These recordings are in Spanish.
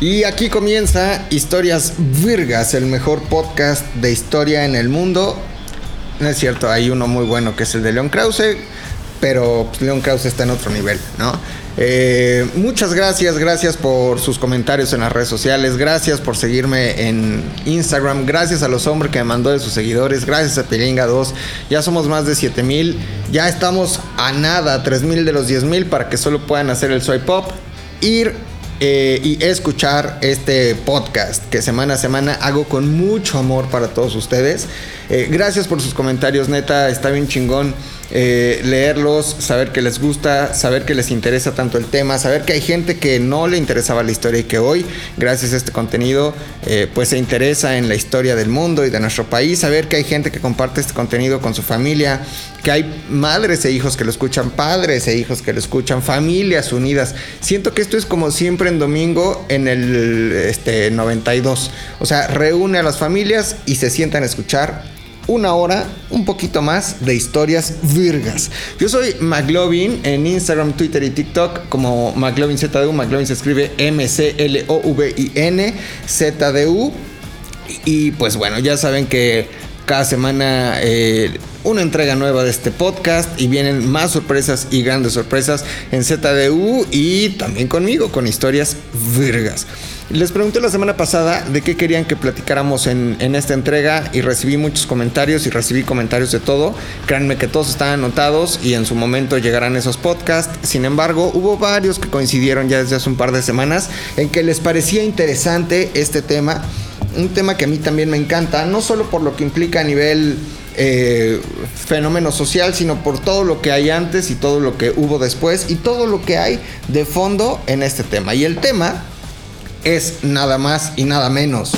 Y aquí comienza Historias Virgas, el mejor podcast de historia en el mundo. No es cierto, hay uno muy bueno que es el de Leon Krause, pero pues, Leon Krause está en otro nivel, ¿no? Eh, muchas gracias, gracias por sus comentarios en las redes sociales, gracias por seguirme en Instagram, gracias a los hombres que me mandó de sus seguidores, gracias a Pilinga 2, ya somos más de 7 mil, ya estamos a nada, 3 mil de los 10 mil para que solo puedan hacer el swipe up, ir eh, y escuchar este podcast que semana a semana hago con mucho amor para todos ustedes. Eh, gracias por sus comentarios, neta, está bien chingón. Eh, leerlos, saber que les gusta, saber que les interesa tanto el tema, saber que hay gente que no le interesaba la historia y que hoy, gracias a este contenido, eh, pues se interesa en la historia del mundo y de nuestro país, saber que hay gente que comparte este contenido con su familia, que hay madres e hijos que lo escuchan, padres e hijos que lo escuchan, familias unidas. Siento que esto es como siempre en domingo en el este, 92. O sea, reúne a las familias y se sientan a escuchar una hora, un poquito más de historias virgas. Yo soy McLovin en Instagram, Twitter y TikTok como McLovin ZDU. McLovin se escribe M-C-L-O-V-I-N ZDU. Y pues bueno, ya saben que cada semana eh, una entrega nueva de este podcast y vienen más sorpresas y grandes sorpresas en ZDU y también conmigo con historias virgas. Les pregunté la semana pasada de qué querían que platicáramos en, esta entrega y recibí muchos comentarios y recibí comentarios de todo. Créanme que todos están anotados y en su momento llegarán esos podcasts. Sin embargo, hubo varios que coincidieron ya desde hace un par de semanas en que les parecía interesante este tema. Un tema que a mí también me encanta, no solo por lo que implica a nivel eh, fenómeno social, sino por todo lo que hay antes y todo lo que hubo después y todo lo que hay de fondo en este tema. Y el tema es nada más y nada menos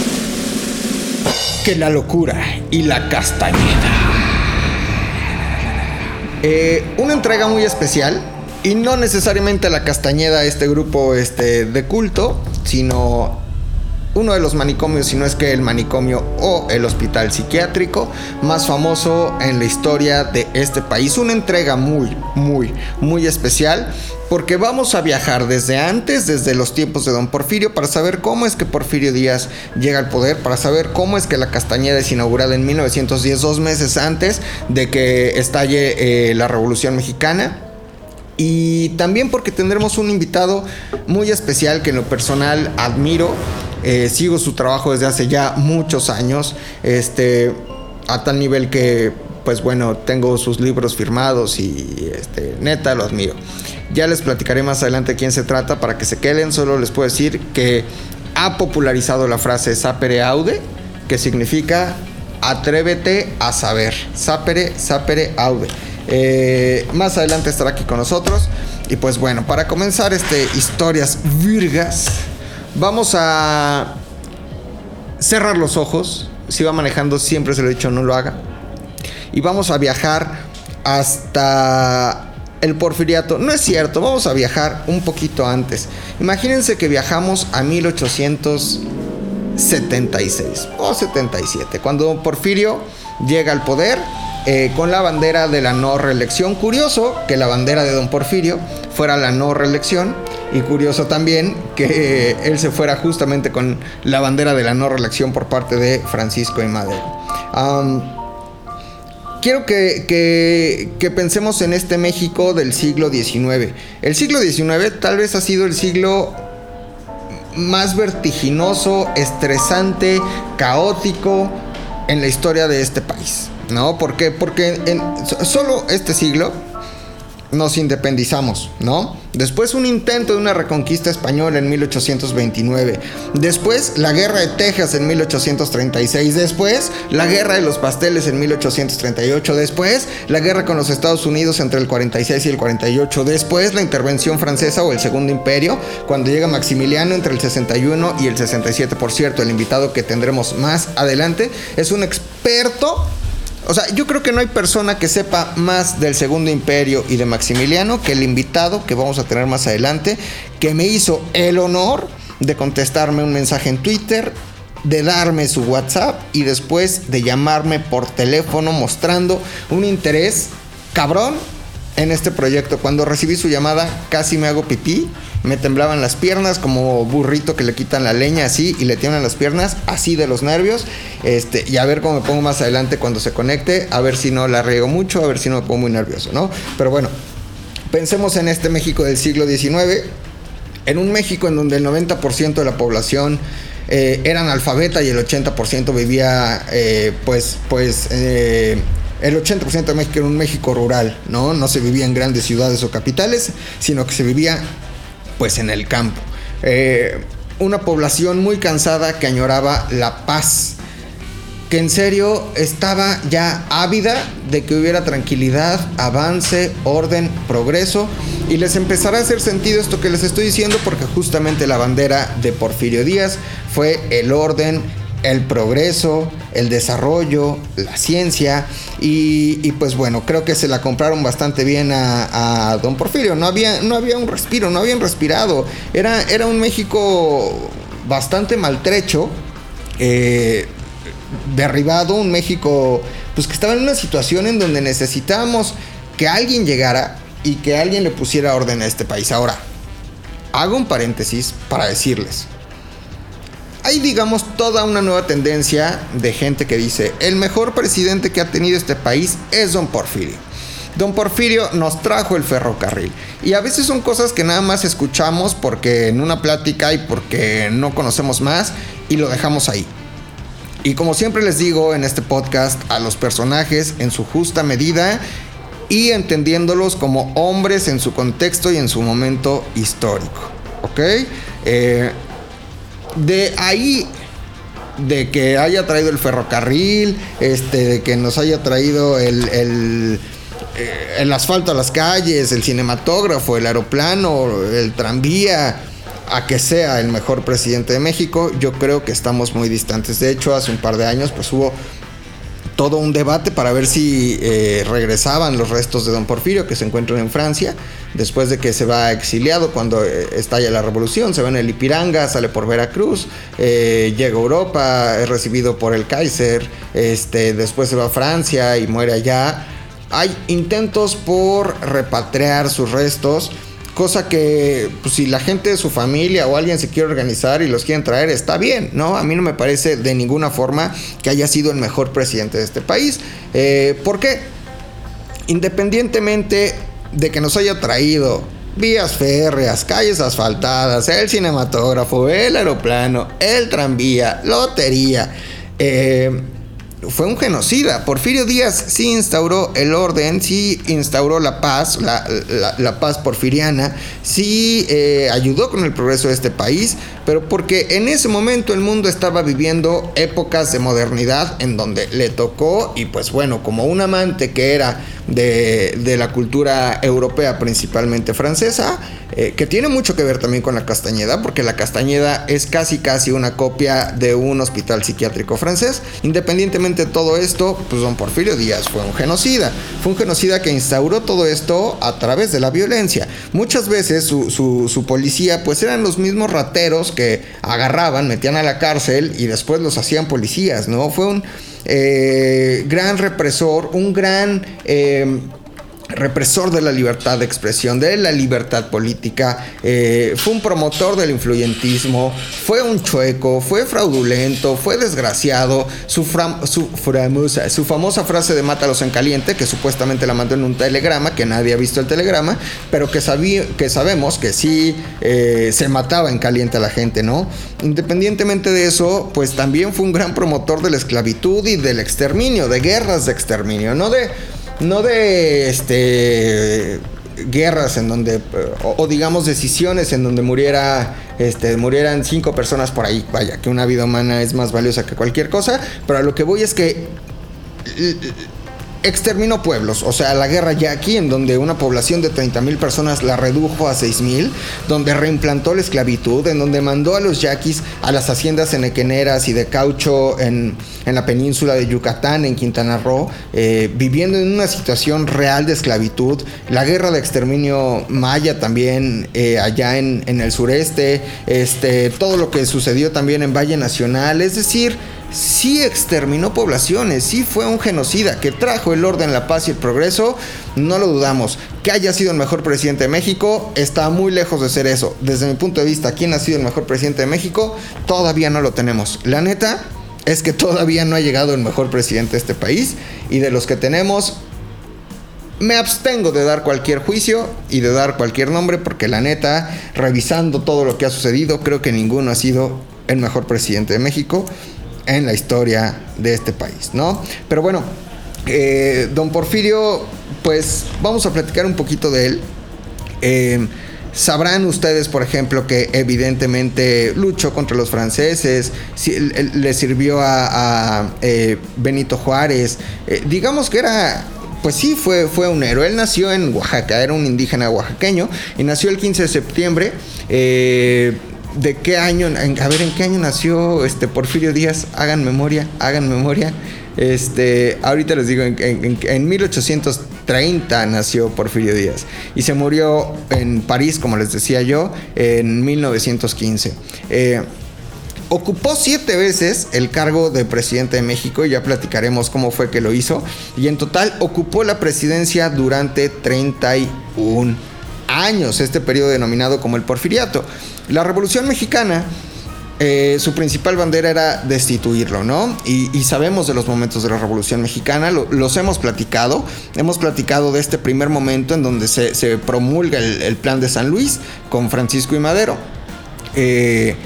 que la locura y la castañeda. Eh, una entrega muy especial y no necesariamente la castañeda, este grupo este, de culto, sino uno de los manicomios, si no es que el manicomio o el hospital psiquiátrico más famoso en la historia de este país. Una entrega muy, muy, muy especial porque vamos a viajar desde antes, desde los tiempos de don Porfirio, para saber cómo es que Porfirio Díaz llega al poder, para saber cómo es que la Castañeda es inaugurada en 1910, dos meses antes de que estalle eh, la Revolución Mexicana. Y también porque tendremos un invitado muy especial que en lo personal admiro eh, sigo su trabajo desde hace ya muchos años, este, a tal nivel que, pues bueno, tengo sus libros firmados y este, neta lo admiro. Ya les platicaré más adelante quién se trata para que se queden, solo les puedo decir que ha popularizado la frase sapere aude, que significa atrévete a saber. Sapere, sapere aude. Eh, más adelante estará aquí con nosotros. Y pues bueno, para comenzar este historias virgas, Vamos a cerrar los ojos. Si va manejando, siempre se lo he dicho, no lo haga. Y vamos a viajar hasta el porfiriato. No es cierto, vamos a viajar un poquito antes. Imagínense que viajamos a 1876 o 77, cuando Porfirio llega al poder eh, con la bandera de la no reelección. Curioso que la bandera de don Porfirio fuera la no reelección y curioso también que él se fuera justamente con la bandera de la no reelección por parte de Francisco y Madero. quiero que, pensemos en este México del siglo XIX. El siglo XIX tal vez ha sido el siglo más vertiginoso, estresante, caótico en la historia de este país. ¿No? ¿Por qué? Porque en solo este siglo nos independizamos, ¿no? Después un intento de una reconquista española en 1829. Después la guerra de Texas en 1836. Después la guerra de los pasteles en 1838. Después la guerra con los Estados Unidos entre el 46 y el 48. Después la intervención francesa o el Segundo Imperio cuando llega Maximiliano entre el 61 y el 67. Por cierto, el invitado que tendremos más adelante es un experto o sea, yo creo que no hay persona que sepa más del Segundo Imperio y de Maximiliano que el invitado que vamos a tener más adelante, que me hizo el honor de contestarme un mensaje en Twitter, de darme su WhatsApp y después de llamarme por teléfono mostrando un interés cabrón en este proyecto. Cuando recibí su llamada, casi me hago pipí. Me temblaban las piernas como burrito que le quitan la leña así y le tienen las piernas así de los nervios. Este, y a ver cómo me pongo más adelante cuando se conecte, a ver si no la riego mucho, a ver si no me pongo muy nervioso, ¿no? Pero bueno, pensemos en este México del siglo XIX, en un México en donde el 90% de la población eh, era analfabeta y el 80% vivía eh, pues, pues eh, el 80% de México era un México rural, ¿no? No se vivía en grandes ciudades o capitales, sino que se vivía pues en el campo. Eh, una población muy cansada que añoraba la paz, que en serio estaba ya ávida de que hubiera tranquilidad, avance, orden, progreso, y les empezará a hacer sentido esto que les estoy diciendo porque justamente la bandera de Porfirio Díaz fue el orden, el progreso, el desarrollo, la ciencia y, pues bueno, creo que se la compraron bastante bien a, don Porfirio. No había, no había un respiro, no habían respirado. Era, era un México bastante maltrecho, eh, derribado, un México pues que estaba en una situación en donde necesitábamos que alguien llegara y que alguien le pusiera orden a este país. Ahora, hago un paréntesis para decirles, hay digamos toda una nueva tendencia de gente que dice, el mejor presidente que ha tenido este país es don Porfirio. Don Porfirio nos trajo el ferrocarril. Y a veces son cosas que nada más escuchamos porque en una plática y porque no conocemos más y lo dejamos ahí. Y como siempre les digo en este podcast, a los personajes en su justa medida y entendiéndolos como hombres en su contexto y en su momento histórico. ¿Ok? Eh, de ahí de que haya traído el ferrocarril, este, de que nos haya traído el, el, eh, el, asfalto a las calles, el cinematógrafo, el aeroplano, el tranvía, a que sea el mejor presidente de México, yo creo que estamos muy distantes. De hecho, hace un par de años pues hubo todo un debate para ver si eh, regresaban los restos de don Porfirio que se encuentran en Francia después de que se va exiliado cuando eh, estalla la revolución, se va en el Ipiranga, sale por Veracruz, eh, llega a Europa, es recibido por el Kaiser, este, después se va a Francia y muere allá. Hay intentos por repatriar sus restos Cosa que pues, si la gente de su familia o alguien se quiere organizar y los quieren traer, está bien, ¿no? A mí no me parece de ninguna forma que haya sido el mejor presidente de este país. Eh, ¿Por qué? Independientemente de que nos haya traído vías férreas, calles asfaltadas, el cinematógrafo, el aeroplano, el tranvía, lotería, eh, fue un genocida. Porfirio Díaz sí instauró el orden, sí instauró la paz, la, paz porfiriana, sí eh, ayudó con el progreso de este país, pero porque en ese momento el mundo estaba viviendo épocas de modernidad en donde le tocó, y pues bueno, como un amante que era de, de la cultura europea, principalmente francesa, eh, que tiene mucho que ver también con la Castañeda, porque la Castañeda es casi casi una copia de un hospital psiquiátrico francés. Independientemente de todo esto, pues don Porfirio Díaz fue un genocida. Fue un genocida que instauró todo esto a través de la violencia. Muchas veces su, su, policía pues eran los mismos rateros que agarraban, metían a la cárcel y después los hacían policías, ¿no? Fue un eh, gran represor, un gran... Eh, represor de la libertad de expresión, de la libertad política, eh, fue un promotor del influyentismo, fue un chueco, fue fraudulento, fue desgraciado, su, famosa, frase de mátalos en caliente, que supuestamente la mandó en un telegrama, que nadie ha visto el telegrama, pero que, que sabemos que sí eh, se mataba en caliente a la gente, ¿no? Independientemente de eso, pues también fue un gran promotor de la esclavitud y del exterminio, de guerras de exterminio, no de no de este guerras en donde o, digamos decisiones en donde muriera este murieran cinco personas por ahí. Vaya que una vida humana es más valiosa que cualquier cosa pero a lo que voy es que exterminó pueblos, o sea, la guerra ya aquí, en donde una población de 30 mil personas la redujo a 6 mil, donde reimplantó la esclavitud, en donde mandó a los yaquis a las haciendas enequeneras y de caucho en, la península de Yucatán, en Quintana Roo, eh, viviendo en una situación real de esclavitud, la guerra de exterminio maya también eh, allá en, en el sureste, este, todo lo que sucedió también en Valle Nacional, es decir, sí exterminó poblaciones, sí fue un genocida, que trajo el orden, la paz y el progreso, no lo dudamos. Que haya sido el mejor presidente de México está muy lejos de ser eso. Desde mi punto de vista, ¿quién ha sido el mejor presidente de México? Todavía no lo tenemos. La neta es que todavía no ha llegado el mejor presidente de este país y de los que tenemos, me abstengo de dar cualquier juicio y de dar cualquier nombre porque la neta, revisando todo lo que ha sucedido, creo que ninguno ha sido el mejor presidente de México en la historia de este país, ¿no? Pero bueno, eh, don Porfirio, pues vamos a platicar un poquito de él. Eh, sabrán ustedes, por ejemplo, que evidentemente luchó contra los franceses, le sirvió a, eh, Benito Juárez, digamos que era pues sí, fue, fue un héroe. Él nació en Oaxaca, era un indígena oaxaqueño y nació el 15 de septiembre. Eh, ¿De qué año? a ver, ¿en qué año nació este Porfirio Díaz? Hagan memoria, hagan memoria. Este, ahorita les digo, en, 1830 nació Porfirio Díaz y se murió en París, como les decía yo, en 1915. Eh, Ocupó siete veces el cargo de presidente de México y ya platicaremos cómo fue que lo hizo. Y en total ocupó la presidencia durante 31 años, este periodo denominado como el porfiriato. La Revolución Mexicana eh, su principal bandera era destituirlo, ¿no? Y, sabemos de los momentos de la Revolución Mexicana, los hemos platicado, hemos platicado de este primer momento en donde se, promulga el, plan de San Luis con Francisco y Madero. Eh,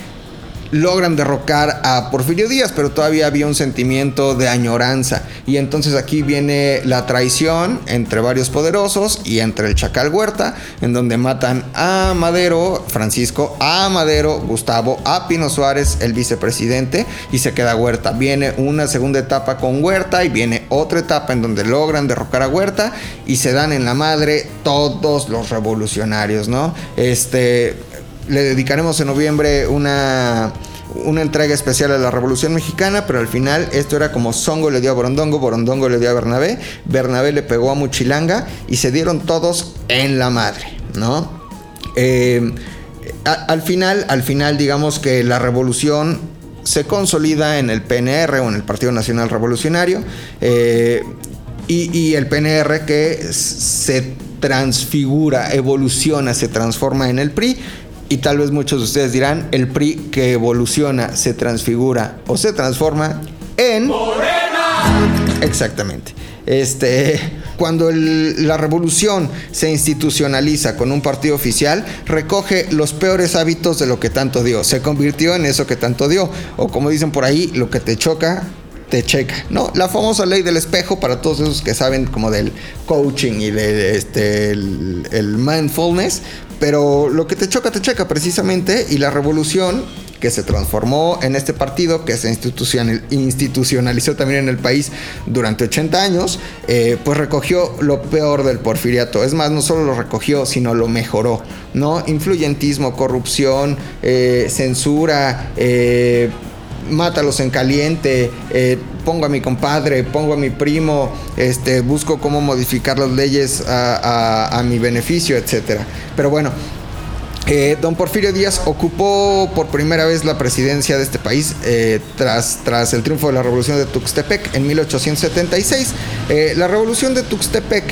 logran derrocar a Porfirio Díaz, pero todavía había un sentimiento de añoranza. Y entonces aquí viene la traición entre varios poderosos y entre el Chacal Huerta, en donde matan a Madero, Francisco, a Madero, Gustavo, a Pino Suárez, el vicepresidente, y se queda Huerta. Viene una segunda etapa con Huerta y viene otra etapa en donde logran derrocar a Huerta y se dan en la madre todos los revolucionarios, ¿no? Este, le dedicaremos en noviembre una, una entrega especial a la Revolución Mexicana, pero al final esto era como Songo le dio a Borondongo, Borondongo le dio a Bernabé, Bernabé le pegó a Muchilanga y se dieron todos en la madre, ¿no? Eh, al final, al final digamos que la revolución se consolida en el PNR o en el Partido Nacional Revolucionario eh, y, y el PNR que se transfigura, evoluciona, se transforma en el PRI y tal vez muchos de ustedes dirán, el PRI que evoluciona, se transfigura o se transforma en... ¡Morena! Exactamente. Este, cuando la revolución se institucionaliza con un partido oficial, recoge los peores hábitos de lo que tanto dio. Se convirtió en eso que tanto dio. O como dicen por ahí, lo que te choca, te checa, ¿no? La famosa ley del espejo para todos esos que saben como del coaching y de, este el mindfulness, pero lo que te choca, te checa precisamente. Y la revolución que se transformó en este partido, que se institucionalizó también en el país durante 80 años, eh, pues recogió lo peor del porfiriato. Es más, no solo lo recogió, sino lo mejoró, ¿no? Influyentismo, corrupción, eh, censura, eh, mátalos en caliente, eh, pongo a mi compadre, pongo a mi primo, este, busco cómo modificar las leyes a, mi beneficio, etc. Pero bueno, eh, don Porfirio Díaz ocupó por primera vez la presidencia de este país eh, tras, tras el triunfo de la revolución de Tuxtepec en 1876. la revolución de Tuxtepec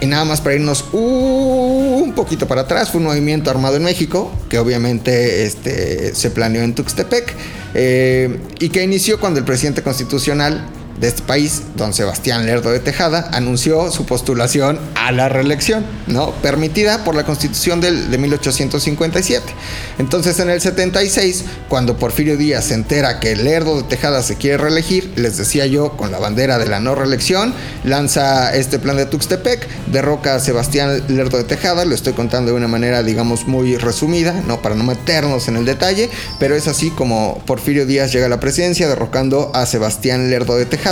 y nada más para irnos un poquito para atrás, fue un movimiento armado en México, que obviamente este, se planeó en Tuxtepec, eh, y que inició cuando el presidente constitucional de este país, don Sebastián Lerdo de Tejada, anunció su postulación a la reelección, ¿no? Permitida por la Constitución del, de 1857. Entonces, en el 76, cuando Porfirio Díaz se entera que Lerdo de Tejada se quiere reelegir, les decía yo, con la bandera de la no reelección, lanza este plan de Tuxtepec, derroca a Sebastián Lerdo de Tejada, lo estoy contando de una manera, digamos, muy resumida, no para no meternos en el detalle, pero es así como Porfirio Díaz llega a la presidencia, derrocando a Sebastián Lerdo de Tejada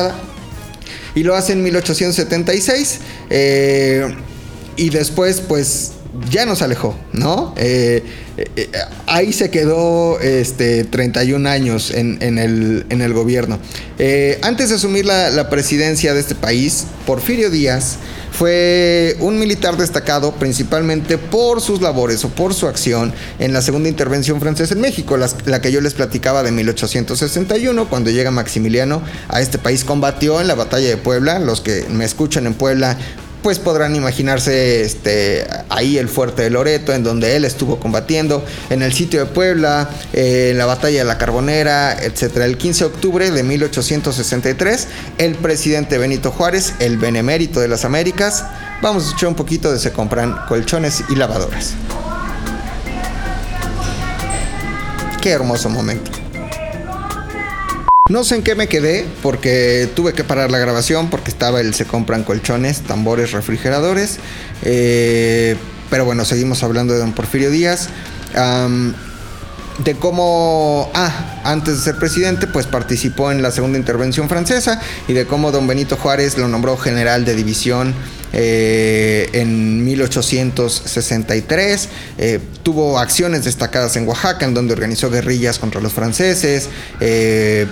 y lo hace en 1876. Eh, y después, pues ya nos alejó, ¿no? Eh, eh, ahí se quedó este, 31 años en, el, en el, gobierno. antes de asumir la, presidencia de este país, Porfirio Díaz fue un militar destacado principalmente por sus labores o por su acción en la segunda intervención francesa en México, la, que yo les platicaba de 1861, cuando llega Maximiliano a este país, combatió en la batalla de Puebla, los que me escuchan en Puebla pues podrán imaginarse este, ahí el fuerte de Loreto, en donde él estuvo combatiendo, en el sitio de Puebla, eh, en la batalla de la Carbonera, etc. El 15 de octubre de 1863, el presidente Benito Juárez, el benemérito de las Américas, vamos a escuchar un poquito de se compran colchones y lavadoras. Qué hermoso momento. No sé en qué me quedé porque tuve que parar la grabación porque estaba el se compran colchones, tambores, refrigeradores. Eh, pero bueno, seguimos hablando de don Porfirio Díaz. de cómo, ah, antes de ser presidente, pues participó en la segunda intervención francesa y de cómo don Benito Juárez lo nombró general de división eh, en 1863. Eh, tuvo acciones destacadas en Oaxaca, en donde organizó guerrillas contra los franceses. Eh,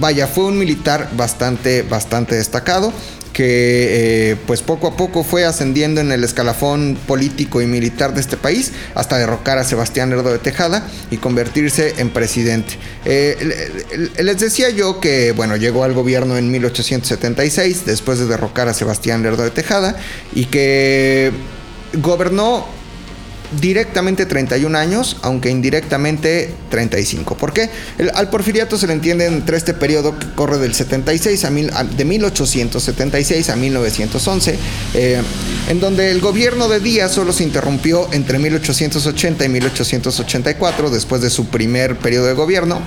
vaya, fue un militar bastante, bastante destacado que eh, pues poco a poco fue ascendiendo en el escalafón político y militar de este país hasta derrocar a Sebastián Lerdo de Tejada y convertirse en presidente. Eh, les decía yo que bueno, llegó al gobierno en 1876 después de derrocar a Sebastián Lerdo de Tejada y que gobernó directamente 31 años, aunque indirectamente 35. ¿Por qué? al porfiriato se le entiende entre este periodo que corre del 76 a, de 1876 a 1911, eh, en donde el gobierno de Díaz solo se interrumpió entre 1880 y 1884, después de su primer periodo de gobierno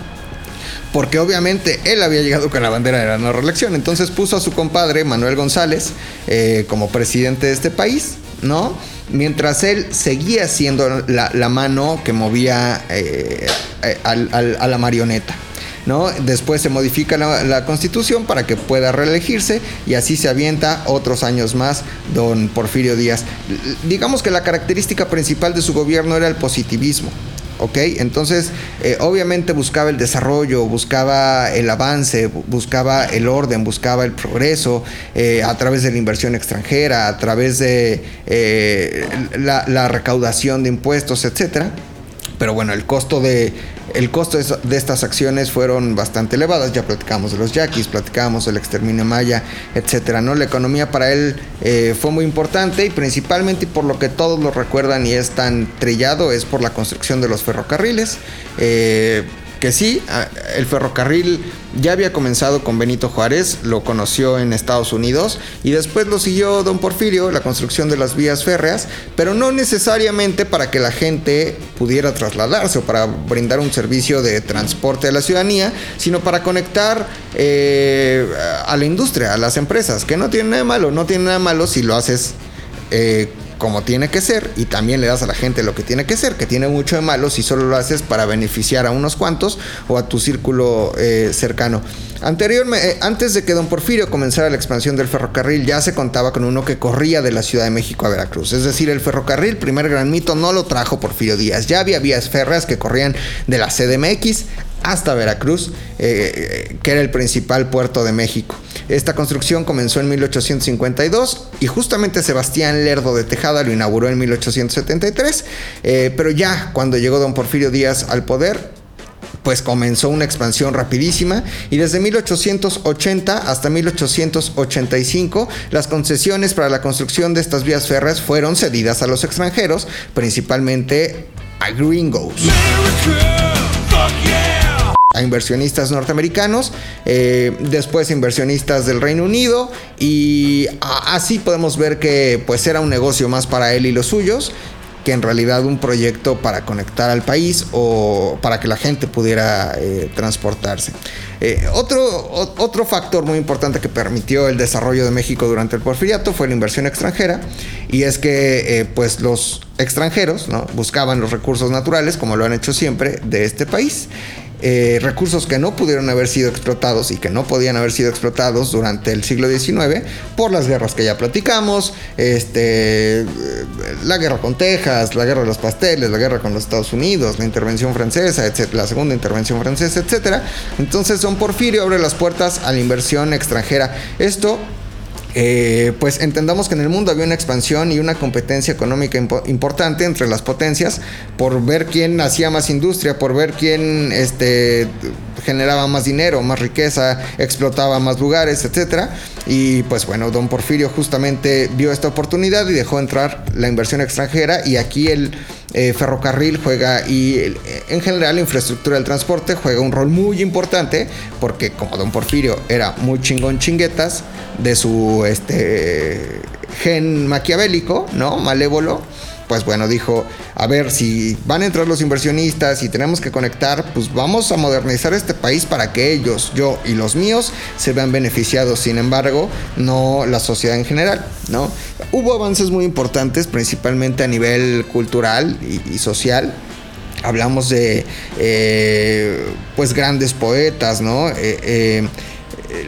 porque obviamente él había llegado con la bandera de la no reelección. Entonces puso a su compadre Manuel González eh, como presidente de este país, ¿no? Mientras él seguía siendo la, mano que movía eh, eh, a la marioneta. ¿No? Después se modifica la, constitución para que pueda reelegirse y así se avienta otros años más don Porfirio Díaz. Digamos que la característica principal de su gobierno era el positivismo. ¿Ok? Entonces, eh, obviamente buscaba el desarrollo, buscaba el avance, buscaba el orden, buscaba el progreso eh, a través de la inversión extranjera, a través de eh, la, la, recaudación de impuestos, etcétera. Pero bueno, el costo de el costo de estas acciones fueron bastante elevadas. Ya platicamos de los yaquis, platicamos del exterminio maya, etcétera. ¿no? La economía para él eh, fue muy importante y principalmente por lo que todos lo recuerdan y es tan trillado es por la construcción de los ferrocarriles. Eh, que sí, el ferrocarril ya había comenzado con Benito Juárez, lo conoció en Estados Unidos y después lo siguió don Porfirio, la construcción de las vías férreas, pero no necesariamente para que la gente pudiera trasladarse o para brindar un servicio de transporte a la ciudadanía, sino para conectar eh, a la industria, a las empresas, que no tiene nada malo, no tiene nada malo si lo haces eh, como tiene que ser y también le das a la gente lo que tiene que ser, que tiene mucho de malo si solo lo haces para beneficiar a unos cuantos o a tu círculo eh, cercano. Anteriormente, eh, antes de que don Porfirio comenzara la expansión del ferrocarril, ya se contaba con uno que corría de la Ciudad de México a Veracruz. Es decir, el ferrocarril, primer gran mito, no lo trajo Porfirio Díaz. Ya había vías férreas que corrían de la CDMX hasta Veracruz, eh, que era el principal puerto de México. Esta construcción comenzó en 1852 y justamente Sebastián Lerdo de Tejada lo inauguró en 1873, eh, pero ya cuando llegó don Porfirio Díaz al poder, pues comenzó una expansión rapidísima y desde 1880 hasta 1885 las concesiones para la construcción de estas vías férreas fueron cedidas a los extranjeros, principalmente a gringos a inversionistas norteamericanos, eh, después inversionistas del Reino Unido y así podemos ver que pues era un negocio más para él y los suyos que en realidad un proyecto para conectar al país o para que la gente pudiera eh, transportarse. Eh, otro, otro factor muy importante que permitió el desarrollo de México durante el porfiriato fue la inversión extranjera y es que pues los extranjeros buscaban los recursos naturales como lo han hecho siempre de este país eh, recursos que no pudieron haber sido explotados y que no podían haber sido explotados durante el siglo XIX por las guerras que ya platicamos, este, la guerra con Texas, la guerra de los pasteles, la guerra con los Estados Unidos, la intervención francesa, la segunda intervención francesa, etc. Entonces Don Porfirio abre las puertas a la inversión extranjera. Esto eh, pues entendamos que en el mundo había una expansión y una competencia económica importante entre las potencias por ver quién hacía más industria, por ver quién este, generaba más dinero, más riqueza, explotaba más lugares, etc. Y pues bueno, don Porfirio justamente vio esta oportunidad y dejó entrar la inversión extranjera y aquí el eh, ferrocarril juega y en general la infraestructura del transporte juega un rol muy importante porque como don Porfirio era muy chingón chinguetas de su este gen maquiavélico, ¿no? Malévolo pues bueno, dijo, a ver, si van a entrar los inversionistas y tenemos que conectar, pues vamos a modernizar este país para que ellos, yo y los míos se vean beneficiados, sin embargo, no la sociedad en general, ¿no? Hubo avances muy importantes, principalmente a nivel cultural y, social, hablamos de eh, pues grandes poetas, ¿no? Eh, eh,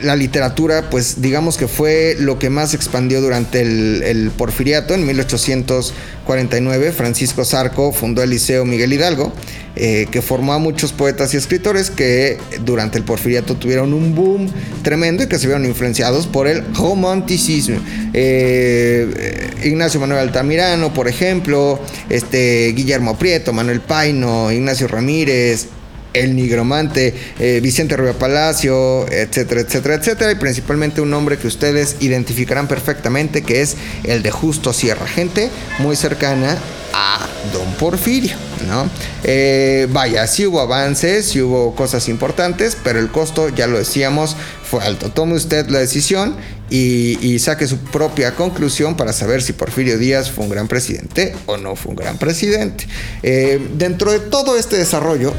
la literatura, pues digamos que fue lo que más expandió durante el, porfiriato. En 1849, Francisco Zarco fundó el Liceo Miguel Hidalgo, eh, que formó a muchos poetas y escritores que durante el porfiriato tuvieron un boom tremendo y que se vieron influenciados por el romanticismo. Eh, Ignacio Manuel Altamirano, por ejemplo, este, Guillermo Prieto, Manuel Paino, Ignacio Ramírez, el Nigromante, eh, Vicente Rubio Palacio, etcétera, etcétera, etcétera, y principalmente un nombre que ustedes identificarán perfectamente, que es el de Justo Sierra, gente muy cercana a Don Porfirio, ¿no? Eh, vaya, sí hubo avances, sí hubo cosas importantes, pero el costo, ya lo decíamos, fue alto. Tome usted la decisión y, saque su propia conclusión para saber si Porfirio Díaz fue un gran presidente o no fue un gran presidente. Eh, dentro de todo este desarrollo,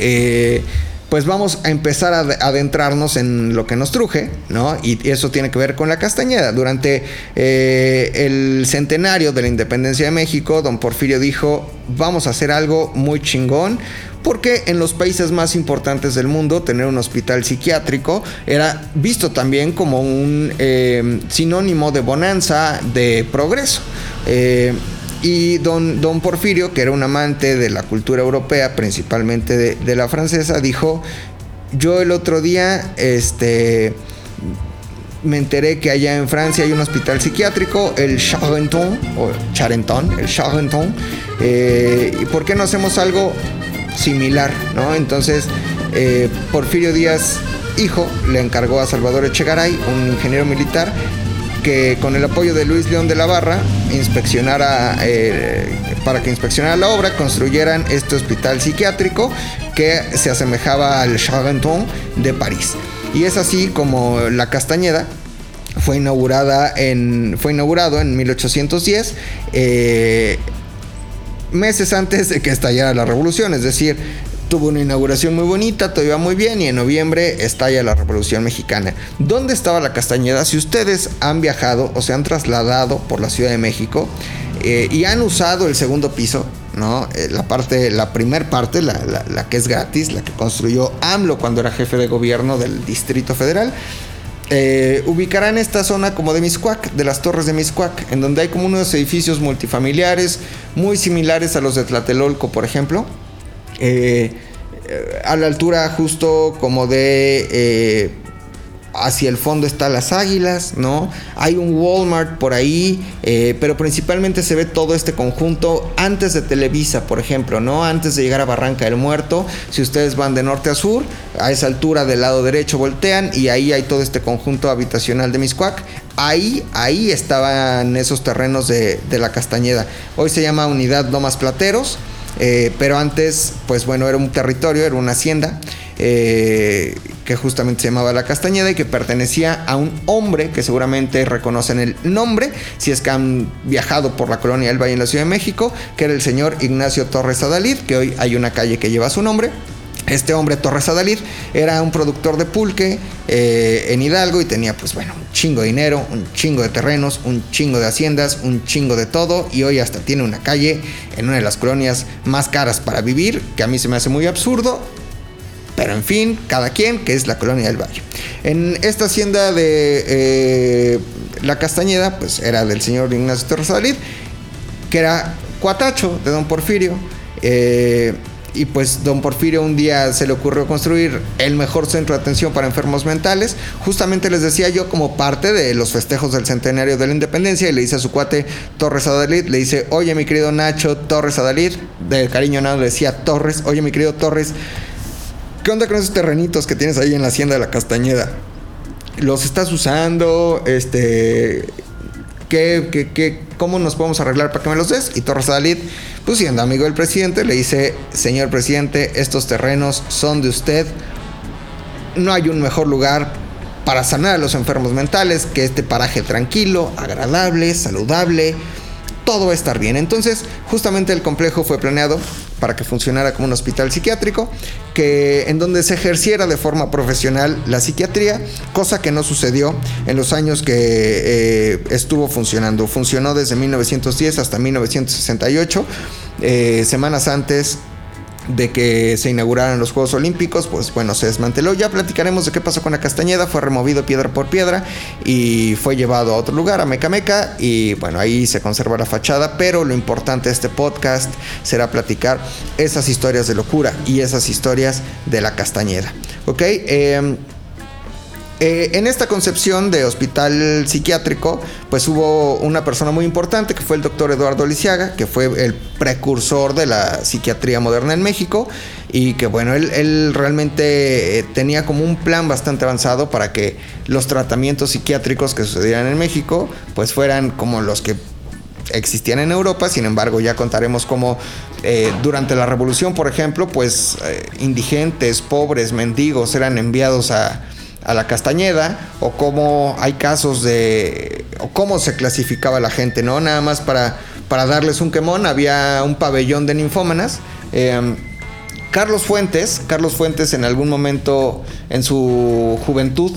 eh, pues vamos a empezar a adentrarnos en lo que nos truje, ¿no? Y eso tiene que ver con la Castañeda. Durante eh, el centenario de la independencia de México, don Porfirio dijo, vamos a hacer algo muy chingón, porque en los países más importantes del mundo tener un hospital psiquiátrico era visto también como un eh, sinónimo de bonanza, de progreso. Y don, don Porfirio, que era un amante de la cultura europea, principalmente de, la francesa, dijo, yo el otro día, este me enteré que allá en Francia hay un hospital psiquiátrico, el Charenton, o Charenton, el Charenton, eh, ¿y por qué no hacemos algo similar? ¿no? Entonces, eh, Porfirio Díaz, hijo, le encargó a Salvador Echegaray, un ingeniero militar, que con el apoyo de Luis León de la Barra inspeccionara eh, para que inspeccionara la obra construyeran este hospital psiquiátrico que se asemejaba al Charenton de París. Y es así como la Castañeda fue inaugurada en fue inaugurado en 1810 eh, meses antes de que estallara la revolución es decir tuvo una inauguración muy bonita, todo iba muy bien y en noviembre estalla la Revolución Mexicana. ¿Dónde estaba la Castañeda? Si ustedes han viajado o se han trasladado por la Ciudad de México eh, y han usado el segundo piso, ¿no? Eh, la parte, la primer parte, la, que es gratis, la que construyó AMLO cuando era jefe de gobierno del Distrito Federal. Eh, ubicarán esta zona como de Miscuac, de las torres de Miscuac, en donde hay como unos edificios multifamiliares muy similares a los de Tlatelolco, por ejemplo, eh, a la altura justo como de eh, hacia el fondo están las águilas, ¿no? Hay un Walmart por ahí, eh, pero principalmente se ve todo este conjunto antes de Televisa, por ejemplo, ¿no? Antes de llegar a Barranca del Muerto, si ustedes van de norte a sur, a esa altura del lado derecho voltean y ahí hay todo este conjunto habitacional de Miscuac. Ahí, ahí estaban esos terrenos de, de la Castañeda. Hoy se llama Unidad Lomas Plateros. Eh, pero antes, pues bueno, era un territorio, era una hacienda eh, que justamente se llamaba La Castañeda y que pertenecía a un hombre que seguramente reconocen el nombre, si es que han viajado por la colonia del Valle en la Ciudad de México, que era el señor Ignacio Torres Adalid, que hoy hay una calle que lleva su nombre. Este hombre, Torres Adalid, era un productor de pulque eh, en Hidalgo y tenía, pues bueno, un chingo de dinero, un chingo de terrenos, un chingo de haciendas, un chingo de todo. Y hoy hasta tiene una calle en una de las colonias más caras para vivir, que a mí se me hace muy absurdo. Pero en fin, cada quien, que es la colonia del Valle. En esta hacienda de eh, La Castañeda, pues era del señor Ignacio Torres que era cuatacho de don Porfirio. Eh, y pues don Porfirio un día se le ocurrió construir el mejor centro de atención para enfermos mentales. Justamente les decía yo como parte de los festejos del centenario de la independencia y le dice a su cuate Torres Adalid, le dice, oye mi querido Nacho Torres Adalid, de cariño nada le decía Torres, oye mi querido Torres, ¿qué onda con esos terrenitos que tienes ahí en la hacienda de la Castañeda? ¿Los estás usando? Este, ¿qué, qué, qué, cómo nos podemos arreglar para que me los des? Y Torres Adalid pues siendo amigo del presidente, le dice, señor presidente, estos terrenos son de usted. No hay un mejor lugar para sanar a los enfermos mentales que este paraje tranquilo, agradable, saludable. Todo va a estar bien. Entonces, justamente el complejo fue planeado para que funcionara como un hospital psiquiátrico, que en donde se ejerciera de forma profesional la psiquiatría, cosa que no sucedió en los años que eh, estuvo funcionando. Funcionó desde 1910 hasta 1968, eh, semanas antes de que se inauguraran los Juegos Olímpicos, pues bueno, se desmanteló. Ya platicaremos de qué pasó con la Castañeda, fue removido piedra por piedra y fue llevado a otro lugar, a Mecameca, y bueno, ahí se conserva la fachada, pero lo importante de este podcast será platicar esas historias de locura y esas historias de la Castañeda. ¿Ok? Eh, eh, en esta concepción de hospital psiquiátrico, pues hubo una persona muy importante que fue el doctor Eduardo Lisiaga, que fue el precursor de la psiquiatría moderna en México y que bueno, él, realmente eh, tenía como un plan bastante avanzado para que los tratamientos psiquiátricos que sucedieran en México pues fueran como los que existían en Europa, sin embargo ya contaremos cómo eh, durante la revolución, por ejemplo, pues indigentes, pobres, mendigos eran enviados a, a la Castañeda o cómo hay casos de o cómo se clasificaba la gente, ¿no? Nada más para, para darles un quemón, había un pabellón de ninfómanas. Em, Carlos Fuentes, Carlos Fuentes en algún momento en su juventud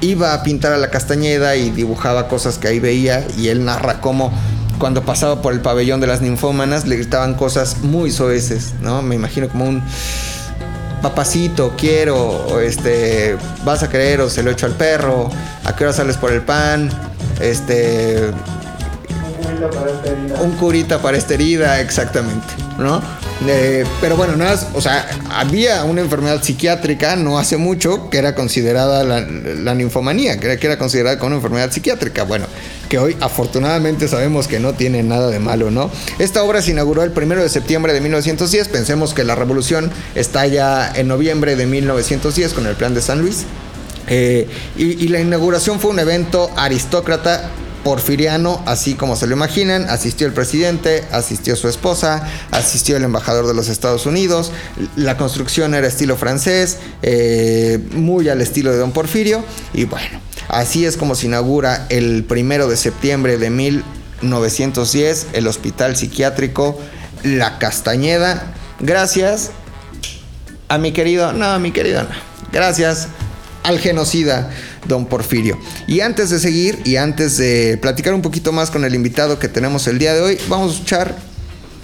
iba a pintar a la Castañeda y dibujaba cosas que ahí veía y él narra cómo cuando pasaba por el pabellón de las ninfómanas le gritaban cosas muy soeces, ¿no? Me imagino como un papacito, quiero, este, vas a querer o se lo echo al perro, a qué hora sales por el pan, este... Un curita para esta herida, exactamente, ¿no? Eh, pero bueno, nada, o sea, había una enfermedad psiquiátrica no hace mucho que era considerada la, la ninfomanía, que era, considerada como una enfermedad psiquiátrica. Bueno, que hoy afortunadamente sabemos que no tiene nada de malo, ¿no? Esta obra se inauguró el 1 de septiembre de 1910, pensemos que la revolución está ya en noviembre de 1910 con el plan de San Luis. Eh, y, la inauguración fue un evento aristócrata porfiriano, así como se lo imaginan. Asistió el presidente, asistió su esposa, asistió el embajador de los Estados Unidos. La construcción era estilo francés, eh, muy al estilo de Don Porfirio. Y bueno, Así es como se inaugura el primero de septiembre de 1910 el Hospital Psiquiátrico La Castañeda. Gracias a mi querido, no, mi querido, no. Gracias al genocida don Porfirio. Y antes de seguir y antes de platicar un poquito más con el invitado que tenemos el día de hoy, vamos a escuchar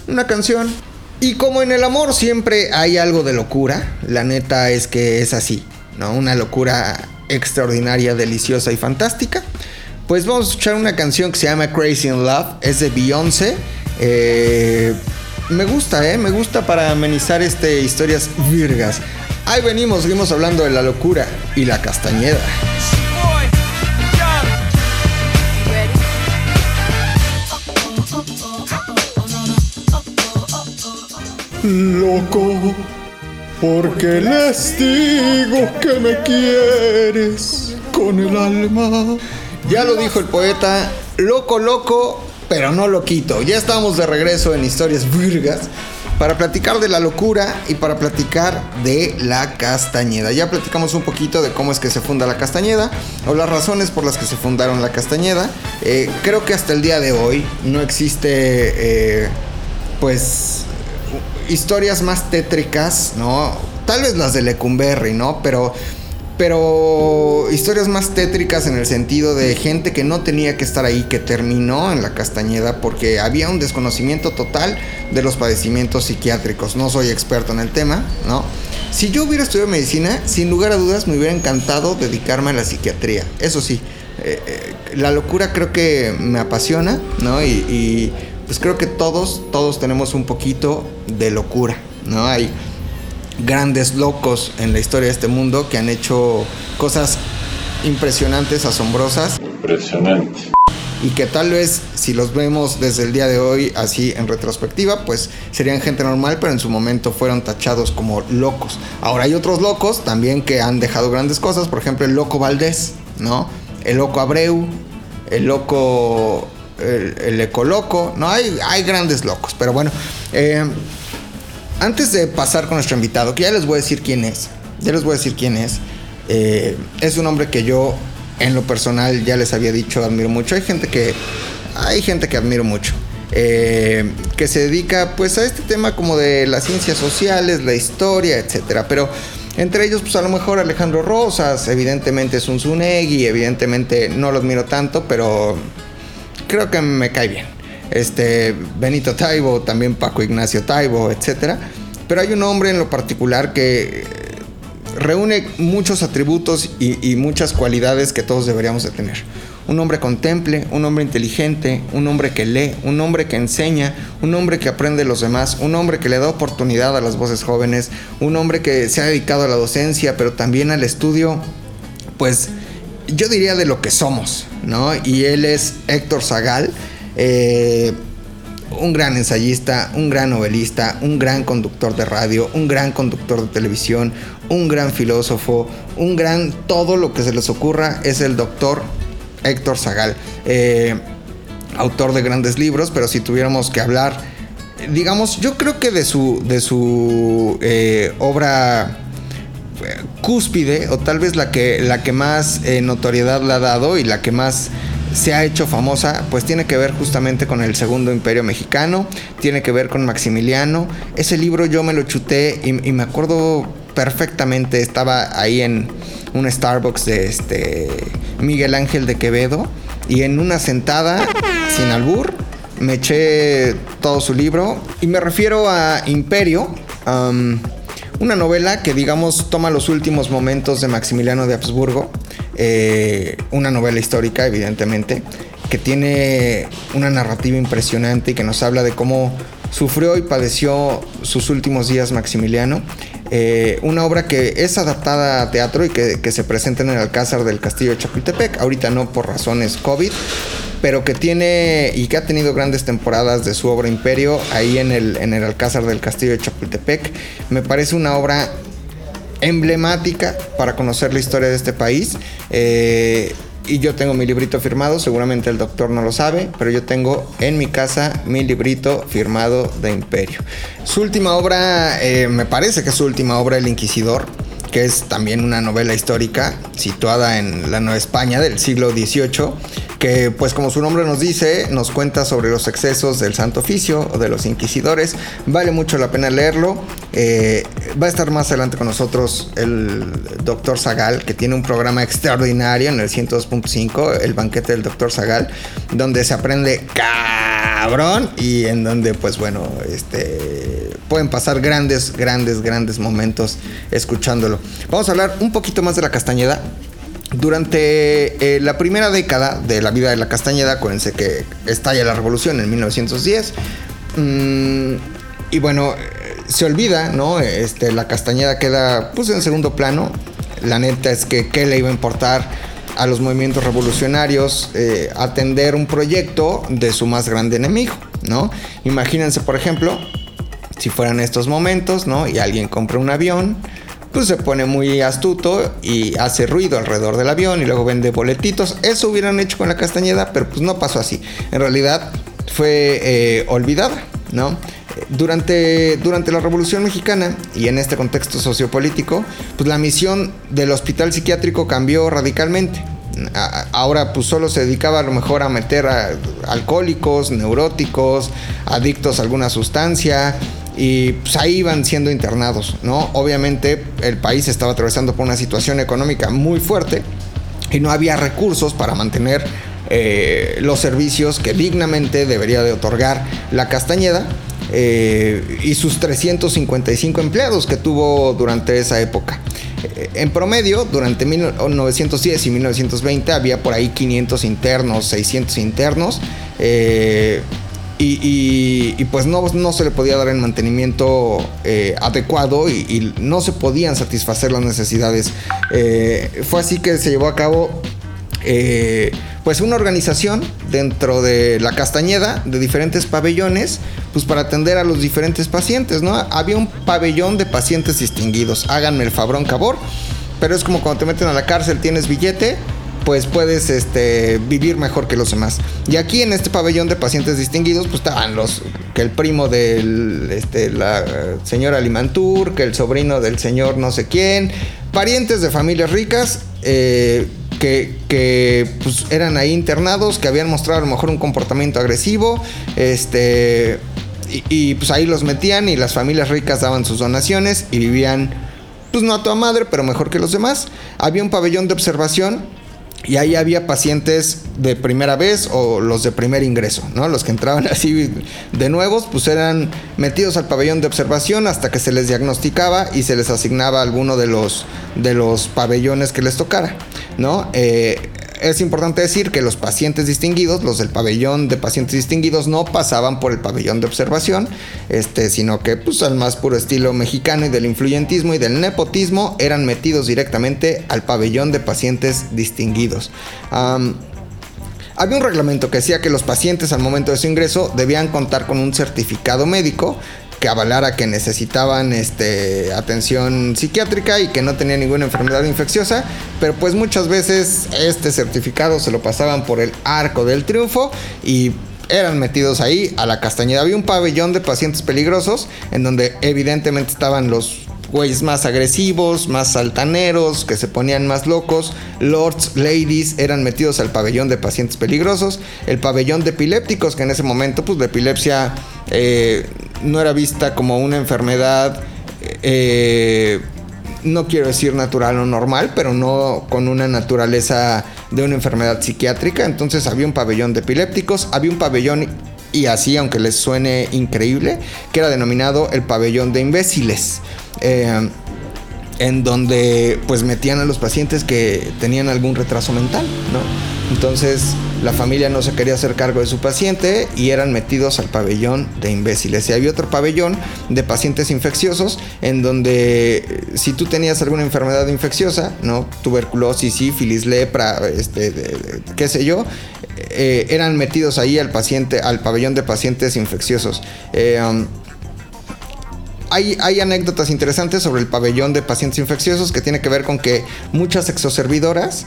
una canción. Y como en el amor siempre hay algo de locura, la neta es que es así, ¿no? Una locura extraordinaria, deliciosa y fantástica. Pues vamos a escuchar una canción que se llama Crazy in Love, es de Beyoncé. Eh, me gusta, ¿eh? Me gusta para amenizar este historias virgas. Ahí venimos, seguimos hablando de la locura y la castañeda. Loco porque les digo que me quieres con el alma. Ya lo dijo el poeta, loco, loco, pero no lo quito. Ya estamos de regreso en Historias Virgas para platicar de la locura y para platicar de la Castañeda. Ya platicamos un poquito de cómo es que se funda la Castañeda o las razones por las que se fundaron la Castañeda. Eh, creo que hasta el día de hoy no existe, eh, pues, historias más tétricas, ¿no? Tal vez las de Lecumberri, ¿no? Pero pero historias más tétricas en el sentido de gente que no tenía que estar ahí, que terminó en la Castañeda porque había un desconocimiento total de los padecimientos psiquiátricos. No soy experto en el tema, ¿no? Si yo hubiera estudiado medicina, sin lugar a dudas me hubiera encantado dedicarme a la psiquiatría. Eso sí, eh, eh, la locura creo que me apasiona, ¿no? Y, pues creo que todos, todos tenemos un poquito de locura, ¿no? Hay grandes locos en la historia de este mundo que han hecho cosas impresionantes, asombrosas. Impresionante. Y que tal vez si los vemos desde el día de hoy así en retrospectiva, pues serían gente normal, pero en su momento fueron tachados como locos. Ahora hay otros locos también que han dejado grandes cosas, por ejemplo el loco Valdés, ¿no? El loco Abreu, el loco, el, el ecoloco, no hay, hay grandes locos, pero bueno. Eh, antes de pasar con nuestro invitado, que ya les voy a decir quién es, ya les voy a decir quién es, eh, es un hombre que yo en lo personal ya les había dicho admiro mucho. Hay gente que, hay gente que admiro mucho. Eh, que se dedica pues a este tema como de las ciencias sociales, la historia, etcétera. Pero entre ellos, pues a lo mejor Alejandro Rosas, evidentemente es un Zunegui, evidentemente no lo admiro tanto, pero creo que me cae bien este, Benito Taibo, también Paco Ignacio Taibo, etc. Pero hay un hombre en lo particular que reúne muchos atributos y, muchas cualidades que todos deberíamos de tener. Un hombre contemple, un hombre inteligente, un hombre que lee, un hombre que enseña, un hombre que aprende de los demás, un hombre que le da oportunidad a las voces jóvenes, un hombre que se ha dedicado a la docencia, pero también al estudio, pues yo diría de lo que somos, ¿no? Y él es Héctor Zagal eh, un gran ensayista, un gran novelista, un gran conductor de radio, un gran conductor de televisión, un gran filósofo, un gran todo lo que se les ocurra es el doctor Héctor Zagal, eh, autor de grandes libros, pero si tuviéramos que hablar, digamos, yo creo que de su, de su eh, obra cúspide, o tal vez la que, la que más notoriedad le ha dado y la que más se ha hecho famosa, pues tiene que ver justamente con el Segundo Imperio Mexicano, tiene que ver con Maximiliano. Ese libro yo me lo chuté y, me acuerdo perfectamente, estaba ahí en un Starbucks de este Miguel Ángel de Quevedo y en una sentada, sin albur, me eché todo su libro y me refiero a Imperio. una novela que digamos toma los últimos momentos de Maximiliano de Habsburgo eh, una novela histórica, evidentemente, que tiene una narrativa impresionante y que nos habla de cómo sufrió y padeció sus últimos días Maximiliano. Eh, una obra que es adaptada a teatro y que, se presenta en el Alcázar del Castillo de Chapultepec, ahorita no por razones COVID, pero que tiene y que ha tenido grandes temporadas de su obra Imperio ahí en el, en el Alcázar del Castillo de Chapultepec. Me parece una obra emblemática para conocer la historia de este país. Eh, y yo tengo mi librito firmado, seguramente el doctor no lo sabe, pero yo tengo en mi casa mi librito firmado de Imperio. Su última obra, eh, me parece que es su última obra, El Inquisidor, que es también una novela histórica situada en la Nueva España del siglo XVIII, que pues como su nombre nos dice, nos cuenta sobre los excesos del Santo Oficio o de los inquisidores. Vale mucho la pena leerlo. Eh, va a estar más adelante con nosotros el doctor Zagal, que tiene un programa extraordinario en el 102.5, el banquete del doctor Zagal, donde se aprende cabrón y en donde pues bueno, este pueden pasar grandes, grandes, grandes momentos escuchándolo. Vamos a hablar un poquito más de la Castañeda. Durante eh, la primera década de la vida de la Castañeda, acuérdense que estalla la revolución en 1910. Mm, y bueno, se olvida, ¿no? Este, la Castañeda queda pues en segundo plano. La neta es que qué le iba a importar a los movimientos revolucionarios eh, atender un proyecto de su más grande enemigo, ¿no? Imagínense, por ejemplo, si fueran estos momentos, ¿no? Y alguien compra un avión, pues se pone muy astuto y hace ruido alrededor del avión y luego vende boletitos. Eso hubieran hecho con la Castañeda, pero pues no pasó así. En realidad fue eh, olvidada, ¿no? Durante, durante la Revolución Mexicana y en este contexto sociopolítico, pues la misión del hospital psiquiátrico cambió radicalmente. Ahora pues solo se dedicaba a lo mejor a meter a alcohólicos, neuróticos, adictos a alguna sustancia, y pues ahí iban siendo internados, ¿no? Obviamente el país estaba atravesando por una situación económica muy fuerte y no había recursos para mantener eh, los servicios que dignamente debería de otorgar la Castañeda. Eh, y sus 355 empleados que tuvo durante esa época. Eh, en promedio, durante 1910 y 1920 había por ahí 500 internos, 600 internos. Y, pues no, no, se le podía dar el mantenimiento adecuado y, no se podían satisfacer las necesidades. fue así que se llevó a cabo pues una organización dentro de la Castañeda de diferentes pabellones, pues para atender a los diferentes pacientes, ¿no? Había un pabellón de pacientes distinguidos, háganme el fabrón cabor, pero es como cuando te meten a la cárcel, tienes billete, pues puedes este, vivir mejor que los demás. Y aquí en este pabellón de pacientes distinguidos, pues estaban los, que el primo del, este, la señora Limantur, que el sobrino del señor no sé quién, parientes de familias ricas, eh, que, pues, eran ahí internados, que habían mostrado a lo mejor un comportamiento agresivo, este, y, pues ahí los metían y las familias ricas daban sus donaciones y vivían, pues no a toda madre, pero mejor que los demás. Había un pabellón de observación y ahí había pacientes de primera vez o los de primer ingreso, ¿no? Los que entraban así de nuevos, pues eran metidos al pabellón de observación hasta que se les diagnosticaba y se les asignaba alguno de los, de los pabellones que les tocara, ¿no? Eh, es importante decir que los pacientes distinguidos, los del pabellón de pacientes distinguidos, no pasaban por el pabellón de observación, este, sino que pues, al más puro estilo mexicano y del influyentismo y del nepotismo eran metidos directamente al pabellón de pacientes distinguidos. había un reglamento que decía que los pacientes al momento de su ingreso debían contar con un certificado médico que avalara que necesitaban este, atención psiquiátrica y que no tenían ninguna enfermedad infecciosa, pero pues muchas veces este certificado se lo pasaban por el arco del triunfo y eran metidos ahí a la castañeda. Había un pabellón de pacientes peligrosos en donde evidentemente estaban los güeyes más agresivos, más altaneros, que se ponían más locos. Lords, ladies eran metidos al pabellón de pacientes peligrosos. El pabellón de epilépticos, que en ese momento, pues la epilepsia eh, no era vista como una enfermedad, eh, no quiero decir natural o normal, pero no con una naturaleza de una enfermedad psiquiátrica. Entonces había un pabellón de epilépticos, había un pabellón y así, aunque les suene increíble, que era denominado el pabellón de imbéciles. Eh, en donde pues metían a los pacientes que tenían algún retraso mental, ¿no? Entonces la familia no se quería hacer cargo de su paciente y eran metidos al pabellón de imbéciles. Y había otro pabellón de pacientes infecciosos en donde eh, si tú tenías alguna enfermedad infecciosa, ¿no? Tuberculosis, sífilis, lepra, este, qué sé yo, eh, eran metidos ahí al paciente, al pabellón de pacientes infecciosos. Eh, um, hay, anécdotas interesantes sobre el pabellón de pacientes infecciosos que tiene que ver con que muchas exoservidoras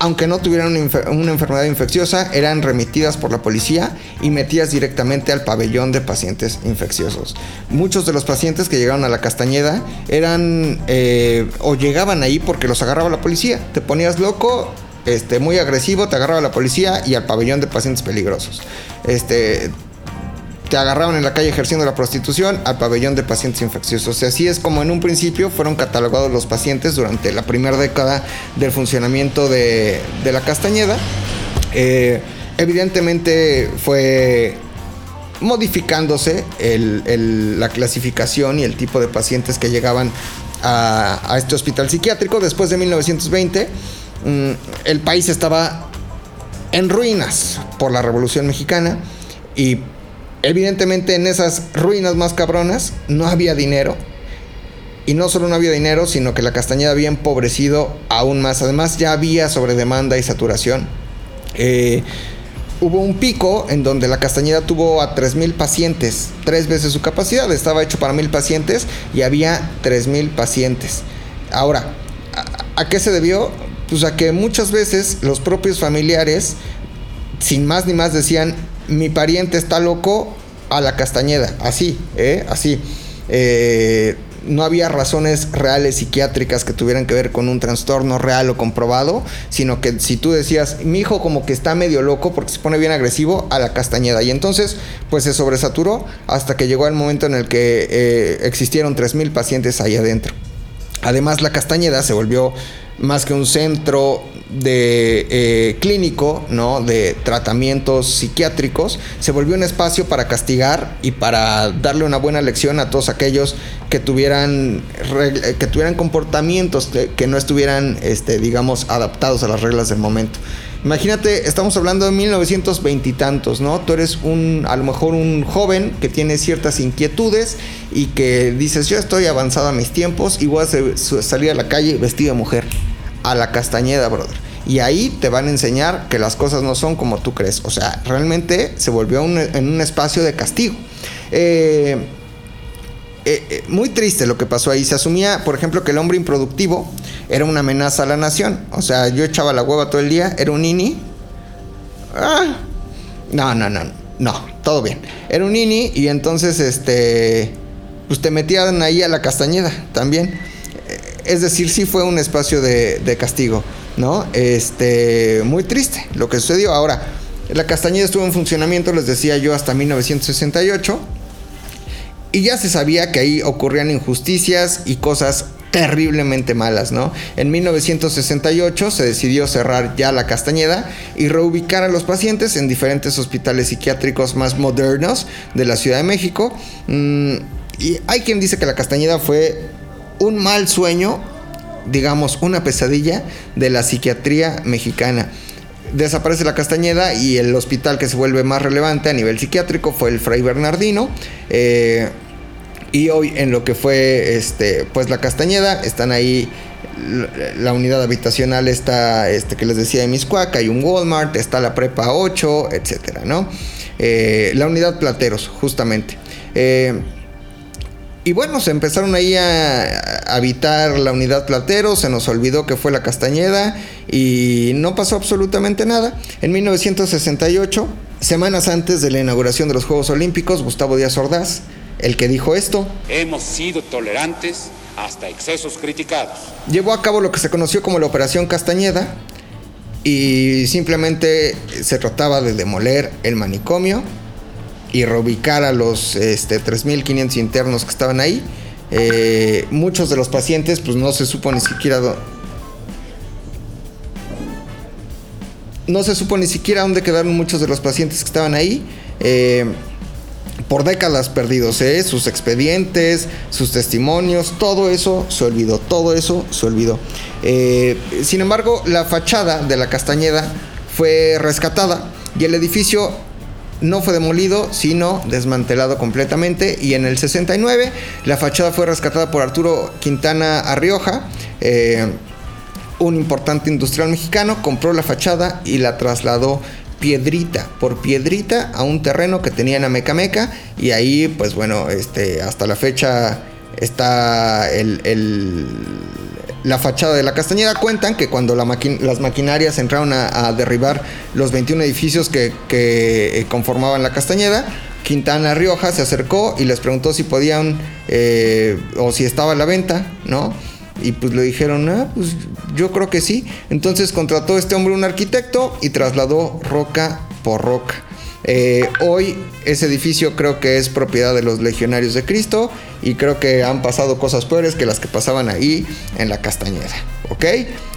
aunque no tuvieran una, enfermedad infecciosa, eran remitidas por la policía y metidas directamente al pabellón de pacientes infecciosos. Muchos de los pacientes que llegaron a la Castañeda eran eh, o llegaban ahí porque los agarraba la policía. Te ponías loco, este, muy agresivo, te agarraba la policía y al pabellón de pacientes peligrosos. Este, te agarraron en la calle ejerciendo la prostitución al pabellón de pacientes infecciosos. Así es como en un principio fueron catalogados los pacientes durante la primera década del funcionamiento de, la Castañeda. Eh, evidentemente fue modificándose la clasificación y el tipo de pacientes que llegaban a, este hospital psiquiátrico. Después de 1920, mm, el país estaba en ruinas por la Revolución Mexicana y Evidentemente en esas ruinas más cabronas no había dinero. Y no solo no había dinero, sino que la Castañeda había empobrecido aún más. Además ya había sobredemanda y saturación. Eh, hubo un pico en donde la Castañeda tuvo a 3.000 pacientes, tres veces su capacidad. Estaba hecho para 1.000 pacientes y había 3.000 pacientes. Ahora, ¿a, ¿a qué se debió? Pues a que muchas veces los propios familiares, sin más ni más, decían, mi pariente está loco a la Castañeda, así, ¿eh? así. Eh, no había razones reales psiquiátricas que tuvieran que ver con un trastorno real o comprobado, sino que si tú decías, mi hijo como que está medio loco porque se pone bien agresivo a la castañeda. Y entonces, pues se sobresaturó hasta que llegó el momento en el que eh, existieron 3.000 pacientes ahí adentro. Además, la Castañeda se volvió más que un centro de eh, clínico, ¿no? De tratamientos psiquiátricos, se volvió un espacio para castigar y para darle una buena lección a todos aquellos que tuvieran que tuvieran comportamientos que, no estuvieran, este, digamos, adaptados a las reglas del momento. Imagínate, estamos hablando de 1920 y tantos, ¿no? Tú eres un, a lo mejor un joven que tiene ciertas inquietudes y que dices, yo estoy avanzado a mis tiempos y voy a salir a la calle vestido de mujer a la Castañeda, brother. Y ahí te van a enseñar que las cosas no son como tú crees. O sea, realmente se volvió en un espacio de castigo. Eh, eh, eh, muy triste lo que pasó ahí. Se asumía, por ejemplo, que el hombre improductivo era una amenaza a la nación. O sea, yo echaba la hueva todo el día, era un nini. Ah, no, no, no, no, todo bien. Era un nini y entonces, este, pues te metían ahí a la castañeda también es decir, sí fue un espacio de, castigo, ¿no? Este, muy triste lo que sucedió. Ahora, la Castañeda estuvo en funcionamiento, les decía yo, hasta 1968. Y ya se sabía que ahí ocurrían injusticias y cosas terriblemente malas, ¿no? En 1968 se decidió cerrar ya la Castañeda y reubicar a los pacientes en diferentes hospitales psiquiátricos más modernos de la Ciudad de México. Mm, y hay quien dice que la Castañeda fue un mal sueño, digamos, una pesadilla de la psiquiatría mexicana. Desaparece la Castañeda y el hospital que se vuelve más relevante a nivel psiquiátrico fue el Fray Bernardino. Eh, y hoy en lo que fue este, pues la Castañeda, están ahí la unidad habitacional está, este, que les decía de Miscuac, hay un Walmart, está la Prepa 8, etcétera, ¿no? Eh, la unidad Plateros, justamente. Eh, y bueno, se empezaron ahí a habitar la unidad Platero, se nos olvidó que fue la Castañeda y no pasó absolutamente nada. En 1968, semanas antes de la inauguración de los Juegos Olímpicos, Gustavo Díaz Ordaz, el que dijo esto. Hemos sido tolerantes hasta excesos criticados. Llevó a cabo lo que se conoció como la Operación Castañeda y simplemente se trataba de demoler el manicomio y reubicar a los este, 3.500 internos que estaban ahí. Eh, muchos de los pacientes pues no se supo ni siquiera no se supo ni siquiera dónde quedaron muchos de los pacientes que estaban ahí. Eh, por décadas perdidos, ¿eh? sus expedientes, sus testimonios, todo eso se olvidó, todo eso se olvidó. sin embargo, la fachada de la Castañeda fue rescatada y el edificio no fue demolido, sino desmantelado completamente. Y en el 69 la fachada fue rescatada por Arturo Quintana Arrioja. Eh, un importante industrial mexicano compró la fachada y la trasladó piedrita por piedrita a un terreno que tenía en Amecameca y ahí pues bueno este hasta la fecha está el la fachada de la Castañeda cuentan que cuando las maquinarias entraron a, derribar los 21 edificios que, eh, conformaban la Castañeda, Quintana Rioja se acercó y les preguntó si podían eh, o si estaba a la venta, ¿no? Y pues le dijeron, ah, pues yo creo que sí. Entonces contrató este hombre un arquitecto y trasladó roca por roca. Eh, hoy ese edificio creo que es propiedad de los legionarios de Cristo y creo que han pasado cosas peores que las que pasaban ahí en la Castañeda. ¿Ok?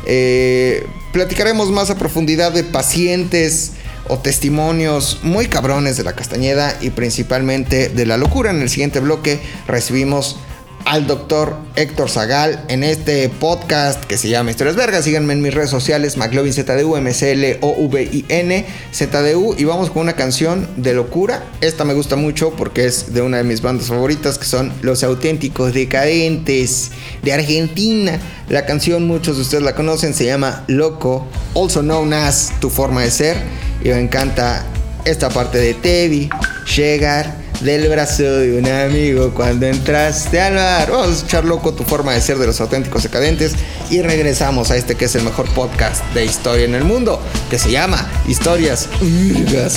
Eh, platicaremos más a profundidad de pacientes o testimonios muy cabrones de la Castañeda y principalmente de la locura. En el siguiente bloque recibimos al doctor Héctor Zagal en este podcast que se llama Historias Vergas. Síganme en mis redes sociales, McLovin ZDU, M-C-L-O-V-I-N, ZDU. Y vamos con una canción de locura. Esta me gusta mucho porque es de una de mis bandas favoritas que son Los Auténticos Decadentes de Argentina. La canción, muchos de ustedes la conocen, se llama Loco, also known as Tu Forma de Ser. Y me encanta esta parte de Teddy, llegar del brazo de un amigo cuando entraste al bar. Vamos a escuchar loco tu forma de ser de los auténticos decadentes y regresamos a este que es el mejor podcast de historia en el mundo, que se llama Historias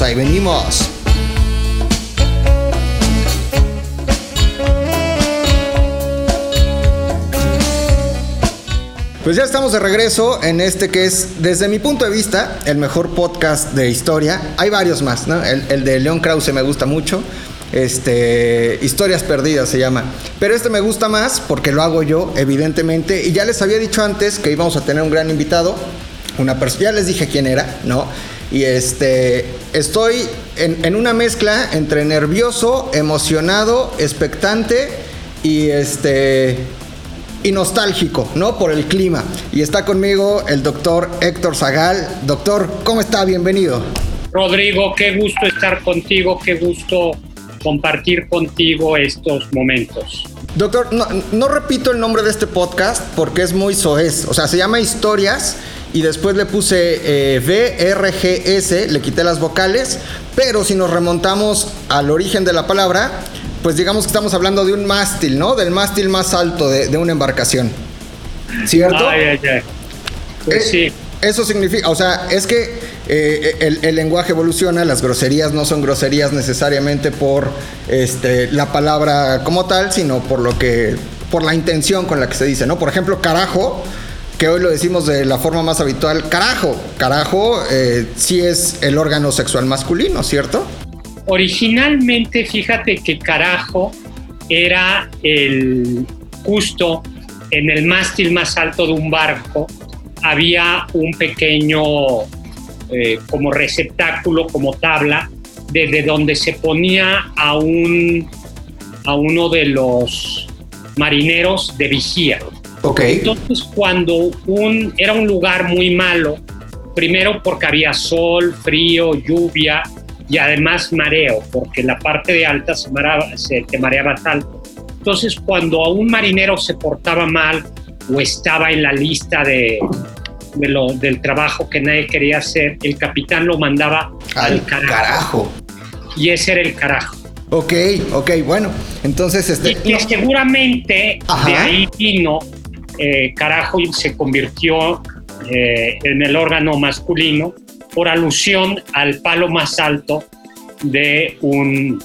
Ahí venimos. Pues ya estamos de regreso en este que es, desde mi punto de vista, el mejor podcast de historia. Hay varios más, ¿no? El, de León Krause me gusta mucho. Este, Historias Perdidas se llama. Pero este me gusta más porque lo hago yo, evidentemente. Y ya les había dicho antes que íbamos a tener un gran invitado. Una persona, ya les dije quién era, ¿no? Y este, estoy en, una mezcla entre nervioso, emocionado, expectante y este y nostálgico, ¿no? Por el clima. Y está conmigo el doctor Héctor Zagal. Doctor, ¿cómo está? Bienvenido. Rodrigo, qué gusto estar contigo, qué gusto compartir contigo estos momentos. Doctor, no, repito el nombre de este podcast porque es muy soez. O sea, se llama Historias y después le puse eh, VRGS, le quité las vocales, pero si nos remontamos al origen de la palabra, pues digamos que estamos hablando de un mástil, ¿no? Del mástil más alto de, una embarcación. ¿Cierto? Ay, ay, ay. Pues sí. Eso significa, o sea, es que eh, el, lenguaje evoluciona, las groserías no son groserías necesariamente por este, la palabra como tal, sino por lo que, por la intención con la que se dice, ¿no? Por ejemplo, carajo, que hoy lo decimos de la forma más habitual, carajo, carajo eh, sí es el órgano sexual masculino, ¿cierto? Originalmente, fíjate que carajo era el justo en el mástil más alto de un barco, había un pequeño eh, como receptáculo, como tabla, desde donde se ponía a, un, a uno de los marineros de vigía. Okay. Entonces, cuando un, era un lugar muy malo, primero porque había sol, frío, lluvia, y además mareo, porque la parte de alta se, mareaba, se te mareaba tanto. Entonces, cuando a un marinero se portaba mal o estaba en la lista de, de lo, del trabajo que nadie quería hacer, el capitán lo mandaba al, carajo. Y ese era el carajo. Ok, ok, bueno, entonces este... Y que seguramente de ahí vino, eh, carajo, y se convirtió eh, en el órgano masculino por alusión al palo más alto de un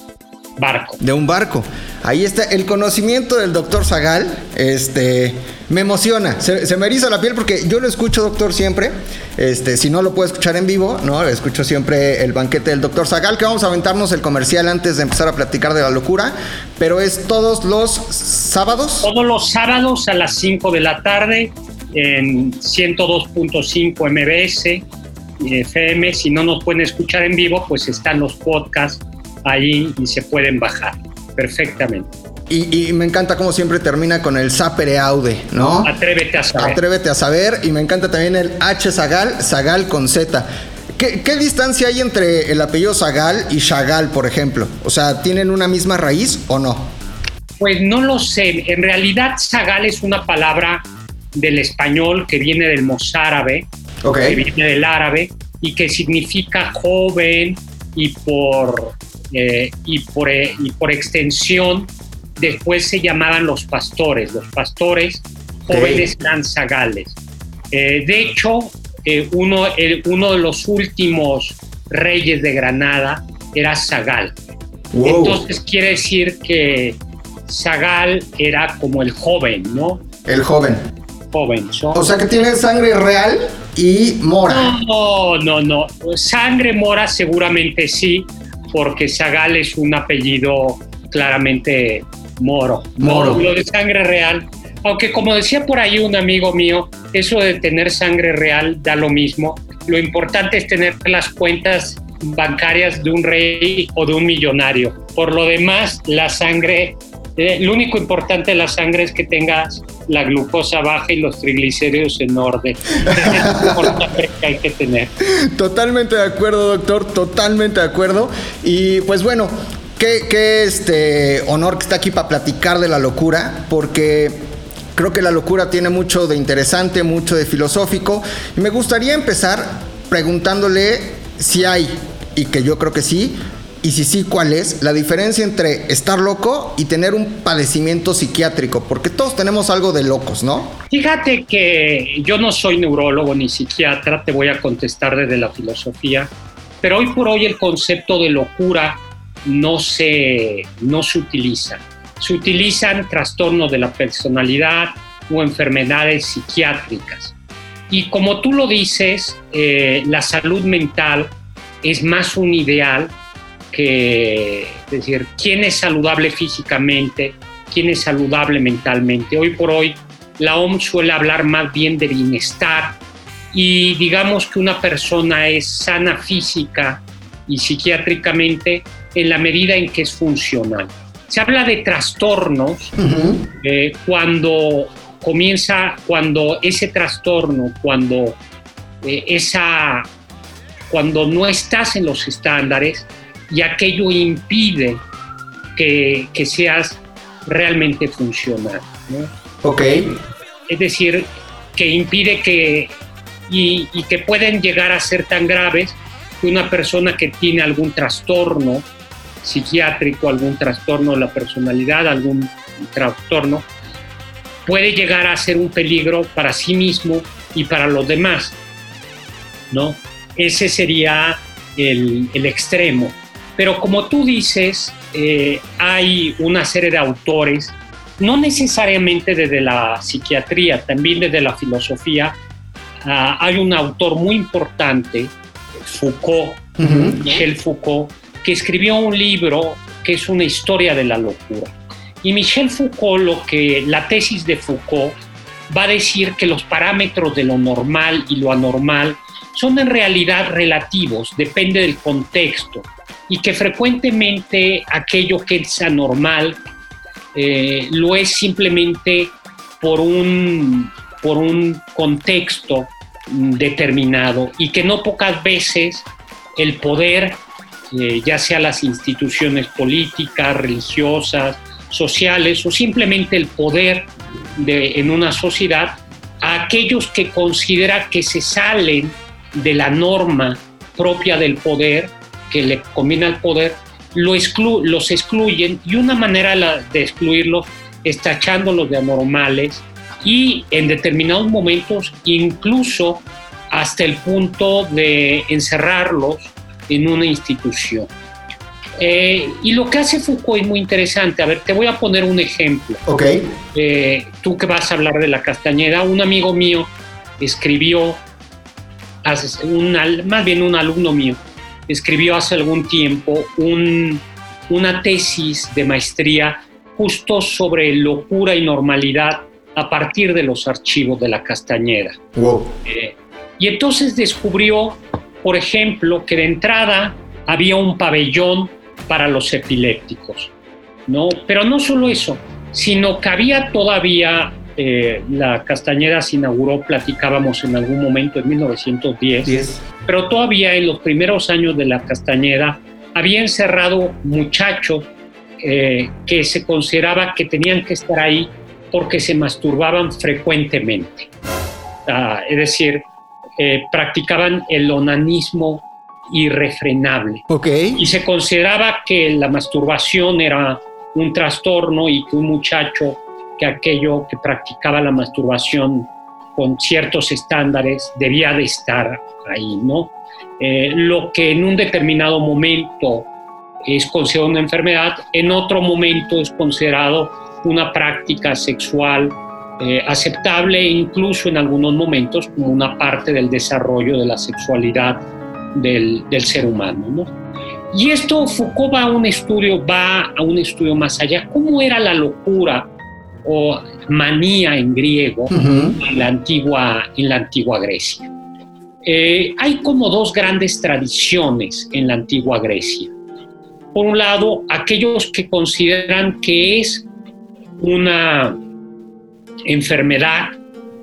barco. De un barco. Ahí está el conocimiento del doctor Zagal. Este me emociona, se, me eriza la piel porque yo lo escucho, doctor, siempre. Este, si no lo puedo escuchar en vivo, no, escucho siempre el banquete del doctor Zagal, que vamos a aventarnos el comercial antes de empezar a platicar de la locura, pero es todos los sábados. Todos los sábados a las 5 de la tarde en 102.5 MBS FM. Si no nos pueden escuchar en vivo, pues están los podcasts ahí y se pueden bajar perfectamente. Y, me encanta como siempre termina con el sapere aude, ¿no? Atrévete a saber. Atrévete a saber. Y me encanta también el H Zagal, Zagal con Z. ¿Qué, ¿Qué, distancia hay entre el apellido Zagal y Chagal, por ejemplo? O sea, ¿tienen una misma raíz o no? Pues no lo sé. En realidad, Zagal es una palabra del español que viene del mozárabe que viene del árabe y que significa joven y por, eh, y por, eh, y por extensión después se llamaban los pastores. Los pastores jóvenes eran zagales. Eh, de hecho, uno, uno de los últimos reyes de Granada era Zagal. Entonces quiere decir que Zagal era como el joven, ¿no? El joven. Joven. O sea que tiene sangre real y Mora. No, no, no. Sangre Mora seguramente sí, porque Zagal es un apellido claramente moro. Moro. lo de sangre real. Aunque como decía por ahí un amigo mío, eso de tener sangre real da lo mismo. Lo importante es tener las cuentas bancarias de un rey o de un millonario. Por lo demás, la sangre eh, lo único importante de la sangre es que tengas la glucosa baja y los triglicéridos en orden. es lo importante que hay que tener. Totalmente de acuerdo, doctor, totalmente de acuerdo. Y pues bueno, qué, este honor que está aquí para platicar de la locura, porque creo que la locura tiene mucho de interesante, mucho de filosófico. Y me gustaría empezar preguntándole si hay, y que yo creo que sí, y si sí, ¿cuál es la diferencia entre estar loco y tener un padecimiento psiquiátrico? Porque todos tenemos algo de locos, ¿no? Fíjate que yo no soy neurólogo ni psiquiatra, te voy a contestar desde la filosofía, pero hoy por hoy el concepto de locura no se, no se utiliza. Se utilizan trastornos de la personalidad, o enfermedades psiquiátricas. Y como tú lo dices, eh, la salud mental es más un ideal que, es decir, quién es saludable físicamente, quién es saludable mentalmente. Hoy por hoy la OMS suele hablar más bien de bienestar y digamos que una persona es sana física y psiquiátricamente en la medida en que es funcional. Se habla de trastornos eh, cuando comienza, cuando ese trastorno, cuando eh, esa, cuando no estás en los estándares y aquello impide que, que seas realmente funcional. Ok. Es decir, que impide que y, que pueden llegar a ser tan graves que una persona que tiene algún trastorno psiquiátrico, algún trastorno de la personalidad, algún trastorno, puede llegar a ser un peligro para sí mismo y para los demás. ¿no? Ese sería el, extremo. Pero como tú dices, eh, hay una serie de autores, no necesariamente desde la psiquiatría, también desde la filosofía, Ah, hay un autor muy importante, Foucault, Michel Foucault, que escribió un libro que es una historia de la locura. Y Michel Foucault, lo que la tesis de Foucault va a decir que los parámetros de lo normal y lo anormal son en realidad relativos, depende del contexto, y que frecuentemente aquello que es anormal eh, lo es simplemente por un por un contexto determinado y que no pocas veces el poder, eh, ya sea las instituciones políticas, religiosas, sociales o simplemente el poder de, en una sociedad, a aquellos que considera que se salen de la norma propia del poder, que le combina al poder, lo los excluyen y una manera de excluirlos es tachándolos de anormales, y en determinados momentos incluso hasta el punto de encerrarlos en una institución. Eh, y lo que hace Foucault es muy interesante. A ver, te voy a poner un ejemplo. Ok. Eh, tú que vas a hablar de la Castañeda, un amigo mío escribió, un, más bien un alumno mío, escribió hace algún tiempo un, una tesis de maestría justo sobre locura y normalidad a partir de los archivos de la Castañeda. Eh, y entonces descubrió, por ejemplo, que de entrada había un pabellón para los epilépticos, ¿no? Pero no solo eso, sino que había todavía, eh, la Castañeda se inauguró, platicábamos en algún momento en 1910, pero todavía en los primeros años de la Castañeda había encerrado muchachos eh, que se consideraba que tenían que estar ahí porque se masturbaban frecuentemente. Ah, es decir, eh, practicaban el onanismo irrefrenable. Okay. Y se consideraba que la masturbación era un trastorno y que un muchacho que aquello que practicaba la masturbación con ciertos estándares debía de estar ahí, ¿no? Eh, lo que en un determinado momento es considerado una enfermedad, en otro momento es considerado una práctica sexual eh, aceptable incluso en algunos momentos como una parte del desarrollo de la sexualidad del, del ser humano. ¿no? Y esto Foucault va a un estudio, va a un estudio más allá. ¿Cómo era la locura o manía en griego en, la antigua, en la antigua Grecia? Eh, hay como dos grandes tradiciones en la antigua Grecia. Por un lado, aquellos que consideran que es una enfermedad,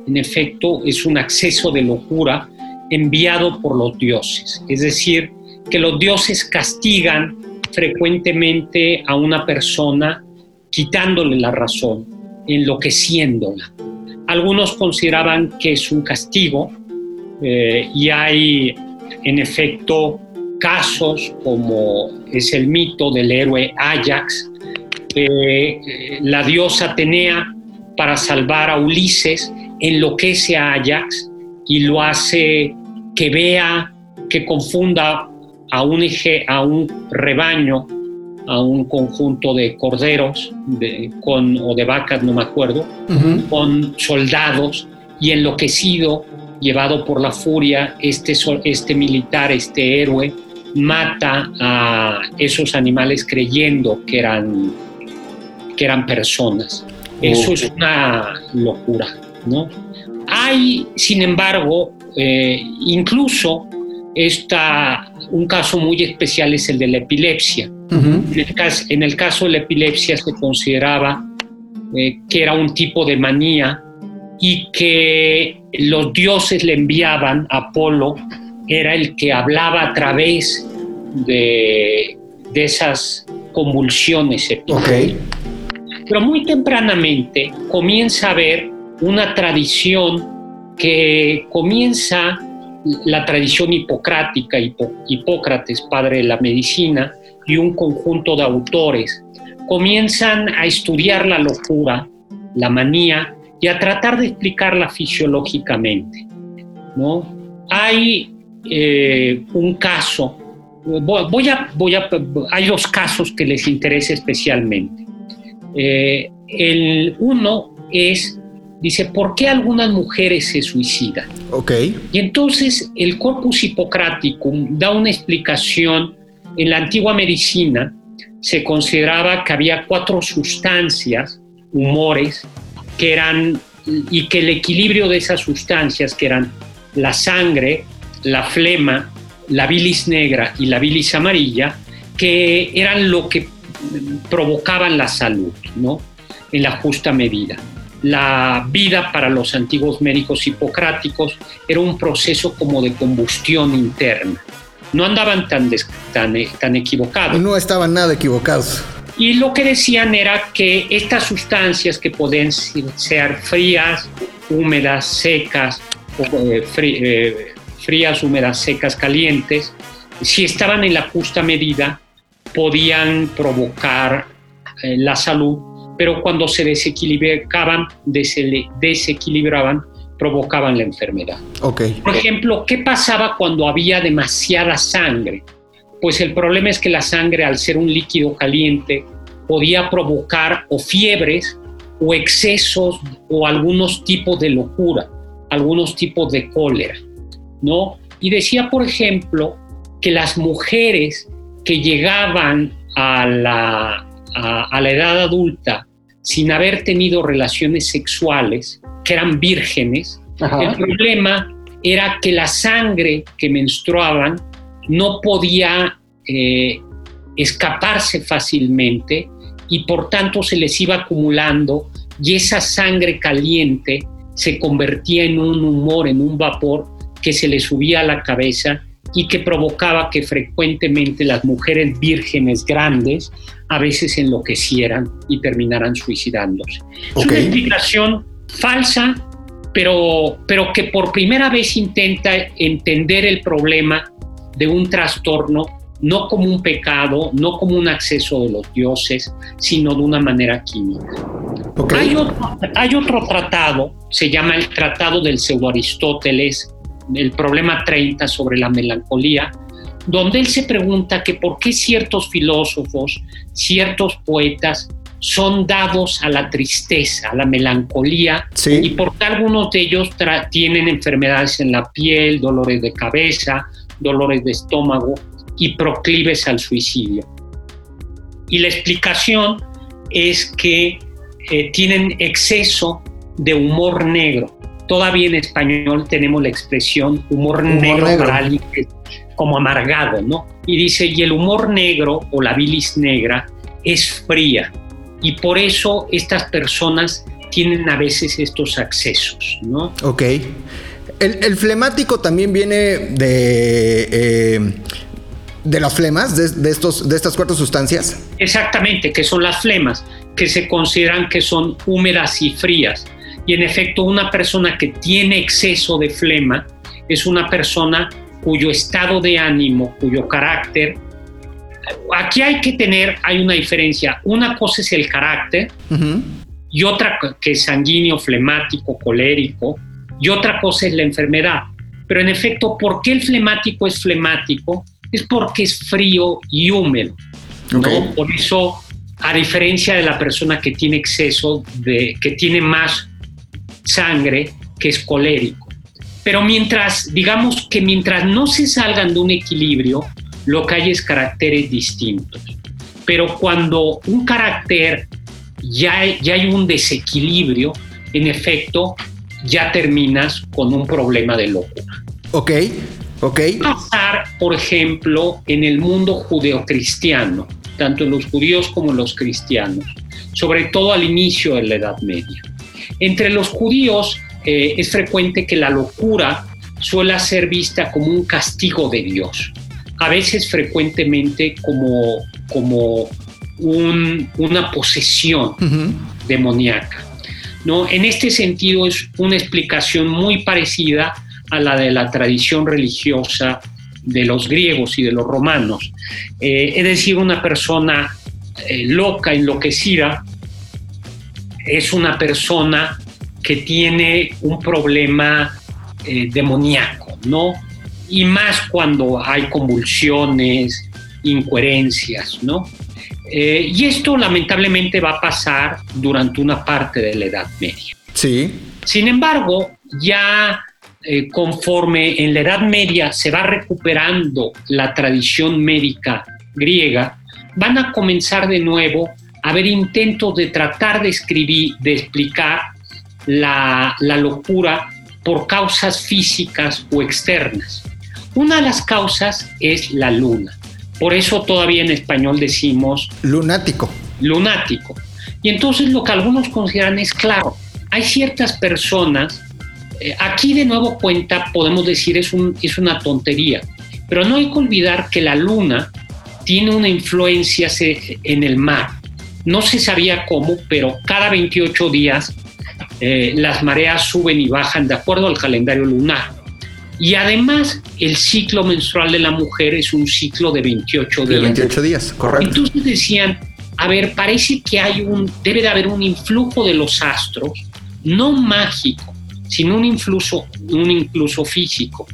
en efecto, es un acceso de locura enviado por los dioses. Es decir, que los dioses castigan frecuentemente a una persona quitándole la razón, enloqueciéndola. Algunos consideraban que es un castigo eh, y hay en efecto casos como es el mito del héroe Ajax, eh, la diosa Atenea, para salvar a Ulises, enloquece a Ajax y lo hace que vea, que confunda a un, eje, a un rebaño, a un conjunto de corderos de, con, o de vacas, no me acuerdo, con soldados y enloquecido, llevado por la furia, este, este militar, este héroe, mata a esos animales creyendo que eran, que eran personas. Eso es una locura, ¿no? Hay, sin embargo, eh, incluso está un caso muy especial es el de la epilepsia. en, el caso, en, el caso, de la epilepsia se consideraba eh, que era un tipo de manía y que los dioses le enviaban a Apolo, era el que hablaba a través de, de esas convulsiones Okay. Pero muy tempranamente comienza a haber una tradición que comienza la tradición hipocrática, Hipócrates, padre de la medicina, y un conjunto de autores, comienzan a estudiar la locura, la manía, y a tratar de explicarla fisiológicamente. ¿no? Hay eh, un caso, voy a, voy a, hay dos casos que les interesa especialmente. Eh, el uno es, dice, ¿por qué algunas mujeres se suicidan? Ok. Y entonces el corpus hipocraticum da una explicación. En la antigua medicina se consideraba que había cuatro sustancias, humores, que eran, y que el equilibrio de esas sustancias, que eran la sangre, la flema, la bilis negra y la bilis amarilla, que eran lo que provocaban la salud, ¿no? En la justa medida. La vida para los antiguos médicos hipocráticos era un proceso como de combustión interna. No andaban tan, tan, tan equivocados. No estaban nada equivocados. Y lo que decían era que estas sustancias que pueden ser frías, húmedas, secas, eh, eh, frías, húmedas, secas, calientes, si estaban en la justa medida, podían provocar eh, la salud, pero cuando se desequilibraban, desequilibraban, provocaban la enfermedad. Okay. Por ejemplo, ¿qué pasaba cuando había demasiada sangre? Pues el problema es que la sangre, al ser un líquido caliente, podía provocar o fiebres o excesos o algunos tipos de locura, algunos tipos de cólera, ¿no? Y decía, por ejemplo, que las mujeres que llegaban a la, a, la edad adulta sin haber tenido relaciones sexuales, que eran vírgenes, el problema era que la sangre que menstruaban no podía eh, escaparse fácilmente y por tanto se les iba acumulando y esa sangre caliente se convertía en un humor, en un vapor que se les subía a la cabeza y que provocaba que frecuentemente las mujeres vírgenes grandes a veces enloquecieran y terminaran suicidándose. Es una explicación falsa, pero, pero que por primera vez intenta entender el problema de un trastorno no como un pecado, no como un acceso de los dioses, sino de una manera química. Hay, otro, hay otro tratado, se llama el Tratado del Pseudo Aristóteles, el problema 30 sobre la melancolía, donde él se pregunta que por qué ciertos filósofos, ciertos poetas son dados a la tristeza, a la melancolía, y por qué algunos de ellos tienen enfermedades en la piel, dolores de cabeza, dolores de estómago y proclives al suicidio. Y la explicación es que eh, tienen exceso de humor negro todavía en español tenemos la expresión humor, negro, para alguien como amargado, ¿no? Y dice, y el humor negro o la bilis negra es fría. Y por eso estas personas tienen a veces estos accesos, ¿no? Ok. El, flemático también viene de... Eh, de las flemas, de, de, estos, de estas cuatro sustancias? Exactamente, que son las flemas, que se consideran que son húmedas y frías. Y en efecto, una persona que tiene exceso de flema es una persona cuyo estado de ánimo, cuyo carácter, aquí hay que tener, hay una diferencia. Una cosa es el carácter y otra que es sanguíneo, flemático, colérico, y otra cosa es la enfermedad. Pero en efecto, ¿por qué el flemático es flemático? Es porque es frío y húmedo. ¿no? Por eso, a diferencia de la persona que tiene exceso, de, que tiene más sangre, que es colérico. Pero mientras, digamos que mientras no se salgan de un equilibrio, lo que hay es caracteres distintos. Pero cuando un carácter ya, ya hay un desequilibrio, en efecto, ya terminas con un problema de locura. Ok, ok. Pasar, por ejemplo, en el mundo judeocristiano, tanto en los judíos como en los cristianos, sobre todo al inicio de la Edad Media. Entre los judíos eh, es frecuente que la locura suele ser vista como un castigo de Dios, a veces frecuentemente como, como un- una posesión demoníaca. ¿no? En este sentido es una explicación muy parecida a la de la tradición religiosa de los griegos y de los romanos. Eh, es decir, una persona eh, loca, enloquecida, es una persona que tiene un problema eh, demoníaco, ¿no? Y más cuando hay convulsiones, incoherencias, ¿no? Eh, y esto lamentablemente va a pasar durante una parte de la Edad Media. Sí. Sin embargo, ya eh, conforme en la Edad Media se va recuperando la tradición médica griega, van a comenzar de nuevo haber intentos de tratar de escribir, de explicar la, la locura por causas físicas o externas. Una de las causas es la luna. Por eso todavía en español decimos Lunático. lunático. Y entonces lo que algunos consideran es claro, hay ciertas personas, eh, aquí de nuevo cuenta, podemos decir, es, un, es una tontería, pero no hay que olvidar que la luna tiene una influencia en el mar. No se sabía cómo, pero cada 28 días eh, las mareas suben y bajan de acuerdo al calendario lunar. Y además, el ciclo menstrual de la mujer es un ciclo de 28 De días. 28 días, correcto. Entonces decían, a ver, parece que hay un, debe de haber un influjo de los astros, no mágico, sino un influjo, un influjo físico.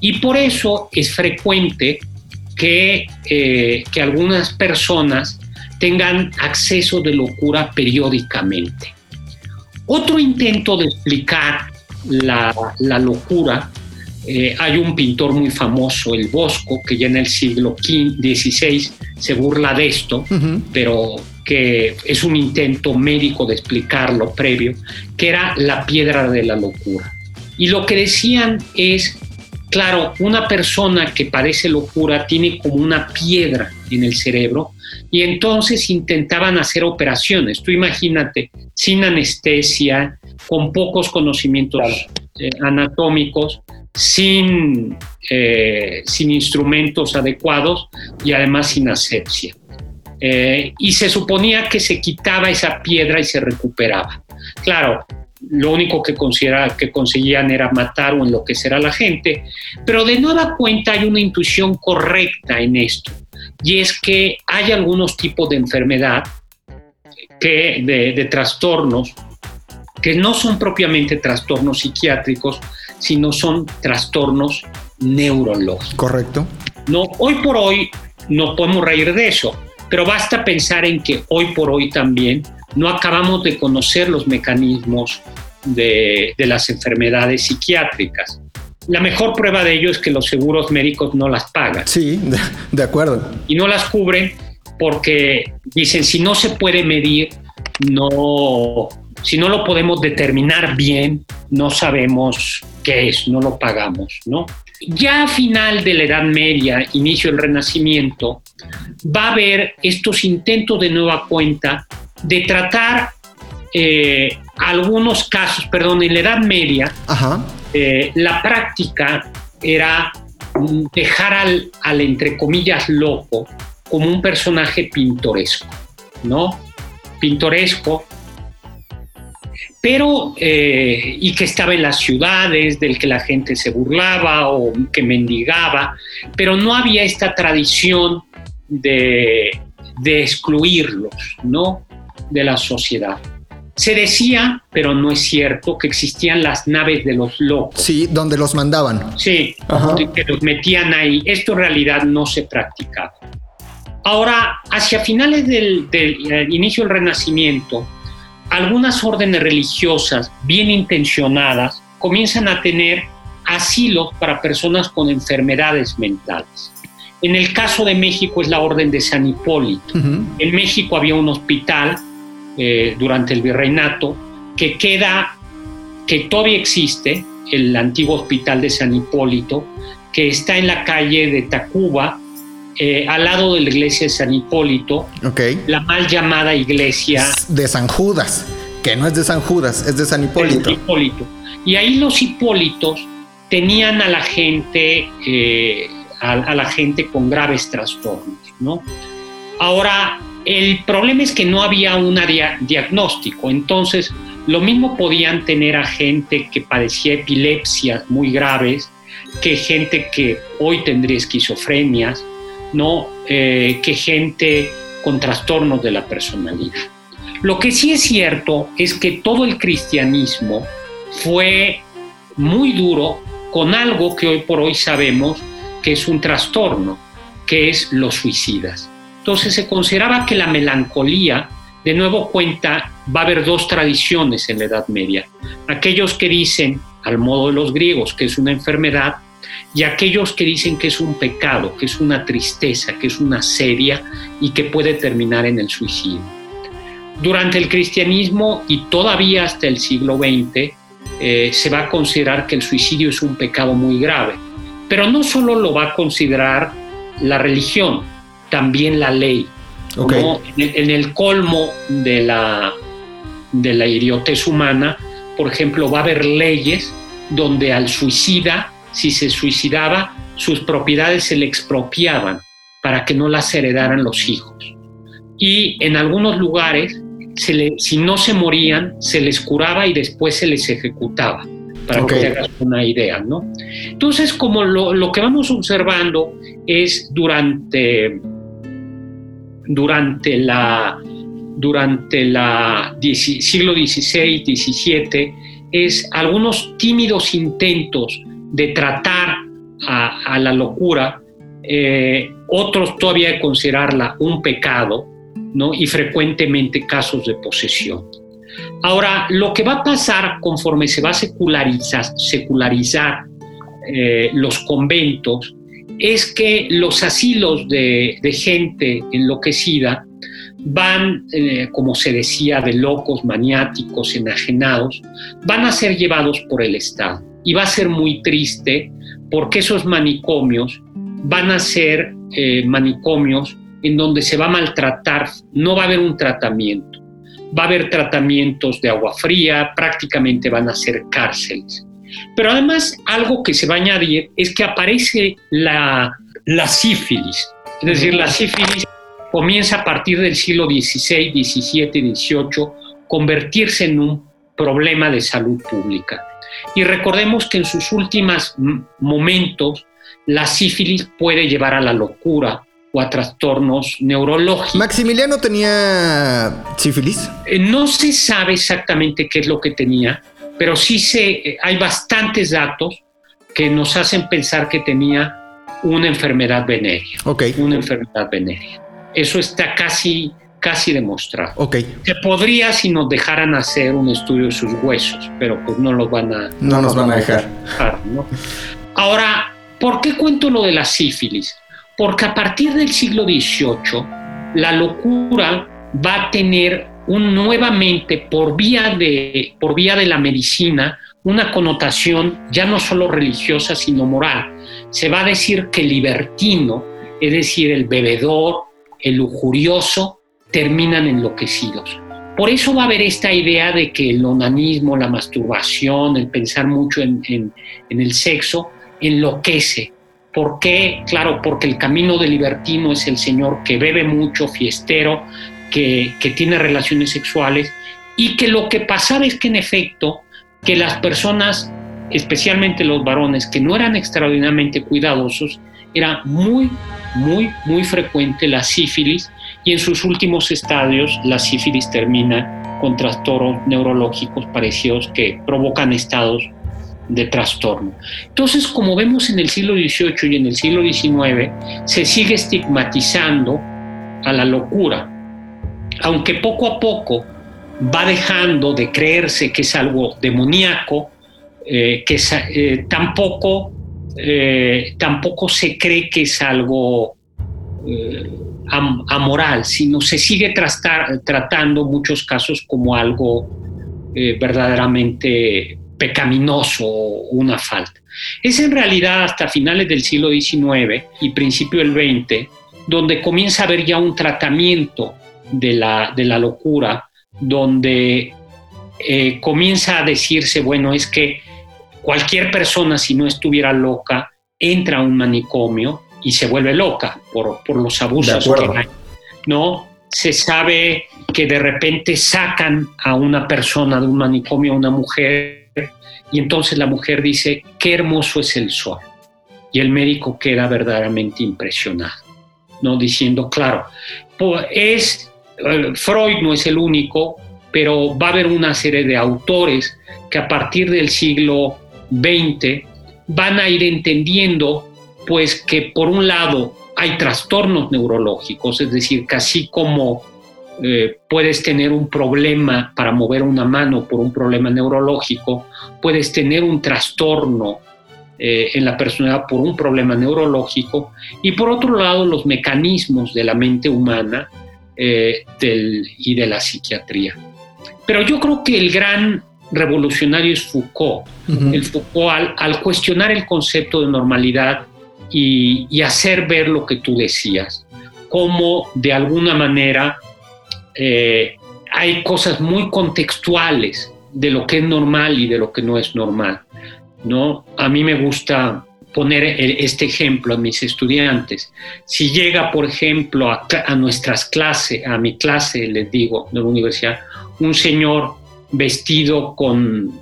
Y por eso es frecuente que, eh, que algunas personas tengan acceso de locura periódicamente. Otro intento de explicar la, la locura, eh, hay un pintor muy famoso, el Bosco, que ya en el siglo XVI se burla de esto, pero que es un intento médico de explicarlo previo, que era la piedra de la locura. Y lo que decían es, claro, una persona que padece locura tiene como una piedra en el cerebro y entonces intentaban hacer operaciones. Tú imagínate, sin anestesia, con pocos conocimientos eh, anatómicos, sin, eh, sin instrumentos adecuados y además sin asepsia. Eh, y se suponía que se quitaba esa piedra y se recuperaba. Claro, lo único que, considera, que conseguían era matar o enloquecer a la gente, pero de nueva cuenta hay una intuición correcta en esto, y es que hay algunos tipos de enfermedad, que, de, de trastornos, que no son propiamente trastornos psiquiátricos, sino son trastornos neurológicos. Correcto. No, hoy por hoy no podemos reír de eso, pero basta pensar en que hoy por hoy también no acabamos de conocer los mecanismos de, de las enfermedades psiquiátricas. La mejor prueba de ello es que los seguros médicos no las pagan Sí, de, de acuerdo. y no las cubren porque dicen si no se puede medir, no, si no lo podemos determinar bien, no sabemos qué es, no lo pagamos, ¿no? Ya a final de la Edad Media, inicio del Renacimiento, va a haber estos intentos de nueva cuenta de tratar eh, algunos casos, perdón, en la Edad Media, Ajá. eh, la práctica era mm, dejar al, al, entre comillas, loco como un personaje pintoresco, ¿no? Pintoresco, pero, eh, y que estaba en las ciudades, del que la gente se burlaba o que mendigaba, pero no había esta tradición de, de excluirlos, ¿no? De la sociedad. Se decía, pero no es cierto, que existían las naves de los locos. Sí, donde los mandaban. Sí, Ajá. que los metían ahí. Esto en realidad no se practicaba. Ahora, hacia finales del, del eh, inicio del Renacimiento, algunas órdenes religiosas bien intencionadas comienzan a tener asilos para personas con enfermedades mentales. En el caso de México es la Orden de San Hipólito. En México había un hospital eh, durante el virreinato que queda, que todavía existe, el antiguo hospital de San Hipólito, que está en la calle de Tacuba, eh, al lado de la iglesia de San Hipólito, la mal llamada iglesia de San Judas, que no es de San Judas, es de San Hipólito. Hipólito. Y ahí los Hipólitos tenían a la gente, eh, a, la gente con graves trastornos, ¿no? Ahora, el problema es que no había un diagnóstico, entonces lo mismo podían tener a gente que padecía epilepsias muy graves, que gente que hoy tendría esquizofrenias, ¿no? Eh, que gente con trastornos de la personalidad. Lo que sí es cierto es que todo el cristianismo fue muy duro con algo que hoy por hoy sabemos que es un trastorno, que es los suicidas. Entonces se consideraba que la melancolía, de nuevo cuenta, va a haber dos tradiciones en la Edad Media. Aquellos que dicen, al modo de los griegos, que es una enfermedad, y aquellos que dicen que es un pecado, que es una tristeza, que es una seria y que puede terminar en el suicidio. Durante el cristianismo y todavía hasta el siglo XX, eh, se va a considerar que el suicidio es un pecado muy grave. Pero no solo lo va a considerar la religión, también la ley. En, el, colmo de la, de la idiotez humana, por ejemplo, va a haber leyes donde al suicida, si se suicidaba, sus propiedades se le expropiaban para que no las heredaran los hijos. Y en algunos lugares si no se morían, se les curaba y después se les ejecutaba, para que te hagas una idea, ¿no? Entonces, como lo, que vamos observando es durante, durante la durante la siglo XVI, XVII, es algunos tímidos intentos de tratar a, la locura, eh, otros todavía de considerarla un pecado, y frecuentemente casos de posesión. Ahora, lo que va a pasar conforme se va a secularizar, eh, los conventos es que los asilos de, gente enloquecida van, eh, como se decía, de locos, maniáticos, enajenados, van a ser llevados por el Estado. Y va a ser muy triste porque esos manicomios van a ser eh, manicomios en donde se va a maltratar, no va a haber un tratamiento. Va a haber tratamientos de agua fría, prácticamente van a ser cárceles. Pero además algo que se va a añadir es que aparece la, sífilis. Es decir, la sífilis comienza a partir del siglo XVI, XVII, XVIII, convertirse en un problema de salud pública. Y recordemos que en sus últimos momentos la sífilis puede llevar a la locura, o a trastornos neurológicos. ¿Maximiliano tenía sífilis? Eh, no se sabe exactamente qué es lo que tenía, pero sí se, eh, hay bastantes datos que nos hacen pensar que tenía una enfermedad venérea. Ok. Una enfermedad venérea. Eso está casi, casi demostrado. Ok. Se podría si nos dejaran hacer un estudio de sus huesos, pero pues no los van a... No, nos van, a dejar. Ahora, ¿por qué cuento lo de la sífilis? Porque a partir del siglo XVIII la locura va a tener un, nuevamente por vía, de, por vía de la medicina una connotación ya no solo religiosa sino moral. Se va a decir que libertino, es decir, el bebedor, el lujurioso, terminan enloquecidos. Por eso va a haber esta idea de que el onanismo, la masturbación, el pensar mucho en el sexo, enloquece, ¿Por qué? Claro, porque el camino del libertino es el señor que bebe mucho, fiestero, que, tiene relaciones sexuales y que lo que pasaba es que en efecto que las personas, especialmente los varones, que no eran extraordinariamente cuidadosos, era muy, muy, muy frecuente la sífilis y en sus últimos estadios la sífilis termina con trastornos neurológicos parecidos que provocan estados de trastorno. Entonces, como vemos en el siglo XVIII y en el siglo XIX, se sigue estigmatizando a la locura, aunque poco a poco va dejando de creerse que es algo demoníaco, eh, que eh, tampoco, eh, tampoco se cree que es algo amoral, sino se sigue tratando muchos casos como algo verdaderamente pecaminoso o una falta. Es en realidad hasta finales del siglo XIX y principio del XX donde comienza a haber ya un tratamiento de la, de la locura, donde eh, comienza a decirse, bueno, es que cualquier persona si no estuviera loca entra a un manicomio y se vuelve loca por, por los abusos que hay. ¿no? Se sabe que de repente sacan a una persona de un manicomio, a una mujer, y entonces la mujer dice, qué hermoso es el sol. Y el médico queda verdaderamente impresionado, ¿no? Diciendo, claro, es, eh, Freud no es el único, pero va a haber una serie de autores que a partir del siglo XX van a ir entendiendo, pues que por un lado hay trastornos neurológicos, es decir, casi como eh, puedes tener un problema para mover una mano por un problema neurológico, puedes tener un trastorno eh, en la personalidad por un problema neurológico y por otro lado los mecanismos de la mente humana eh, y de la psiquiatría. Pero yo creo que el gran revolucionario es Foucault. El Foucault al, cuestionar el concepto de normalidad y, y hacer ver lo que tú decías, como de alguna manera eh, hay cosas muy contextuales de lo que es normal y de lo que no es normal. ¿no? A mí me gusta poner este ejemplo a mis estudiantes. Si llega, por ejemplo, a, nuestras clases, a mi clase, les digo, de la universidad, un señor vestido con,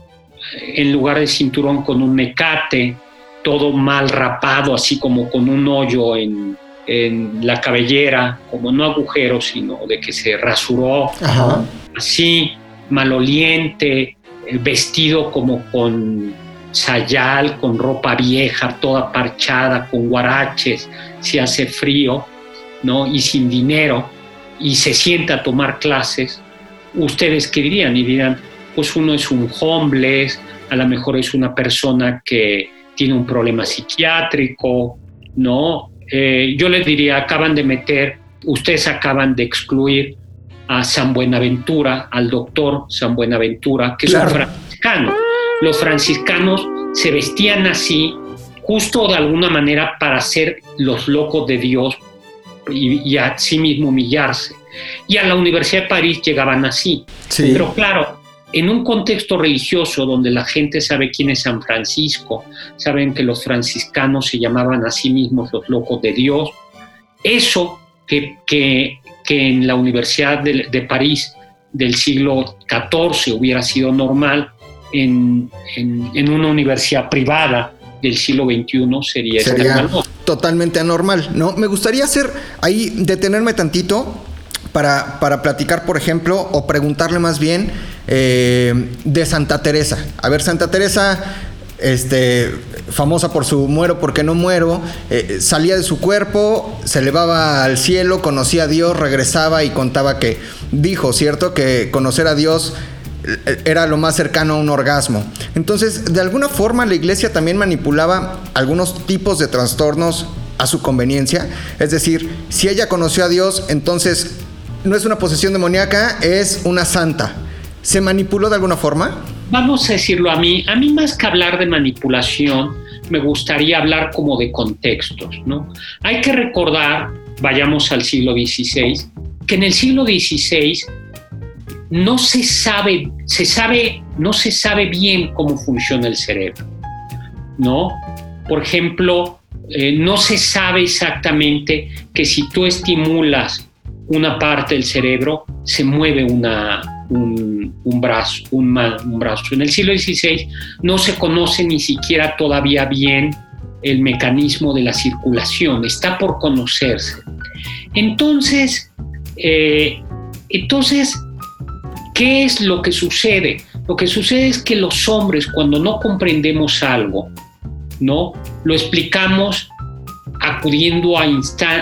en lugar de cinturón, con un mecate, todo mal rapado, así como con un hoyo en, en la cabellera, como no agujero, sino de que se rasuró, así, maloliente, eh, vestido como con sayal, con ropa vieja, toda parchada, con guaraches, si hace frío, ¿no? Y sin dinero, y se sienta a tomar clases, ¿ustedes qué dirían? Y dirán, pues uno es un homeless, a lo mejor es una persona que tiene un problema psiquiátrico, ¿no? Eh, yo les diría, acaban de meter, ustedes acaban de excluir a San Buenaventura, al doctor San Buenaventura, que es un franciscano. Los franciscanos se vestían así, justo de alguna manera para ser los locos de Dios y, y a sí mismo humillarse. Y a la Universidad de París llegaban así. Pero claro, en un contexto religioso donde la gente sabe quién es San Francisco, saben que los franciscanos se llamaban a sí mismos los locos de Dios, eso que, que, en la Universidad de, París del siglo XIV hubiera sido normal, en, en, una universidad privada del siglo XXI sería, sería totalmente anormal. ¿no? Me gustaría hacer ahí, detenerme tantito para, para platicar, por ejemplo, o preguntarle más bien eh, de Santa Teresa. A ver, Santa Teresa, este, famosa por su muero porque no muero, eh, salía de su cuerpo, se elevaba al cielo, conocía a Dios, regresaba y contaba que dijo, ¿cierto? Que conocer a Dios eh, era lo más cercano a un orgasmo. Entonces, de alguna forma la iglesia también manipulaba algunos tipos de trastornos a su conveniencia. Es decir, si ella conoció a Dios, entonces no es una posesión demoníaca, es una santa. ¿Se manipuló de alguna forma? Vamos a decirlo a mí, a mí más que hablar de manipulación, me gustaría hablar como de contextos, ¿no? Hay que recordar, vayamos al siglo XVI, que en el siglo XVI no se sabe, se sabe, no se sabe bien cómo funciona el cerebro, ¿no? Por ejemplo, eh, no se sabe exactamente que si tú estimulas una parte del cerebro, se mueve una, un, brazo, un, brazo. En el siglo XVI no se conoce ni siquiera todavía bien el mecanismo de la circulación, está por conocerse. Entonces, eh, entonces, ¿qué es lo que sucede? Lo que sucede es que los hombres, cuando no comprendemos algo, ¿no? Lo explicamos acudiendo a,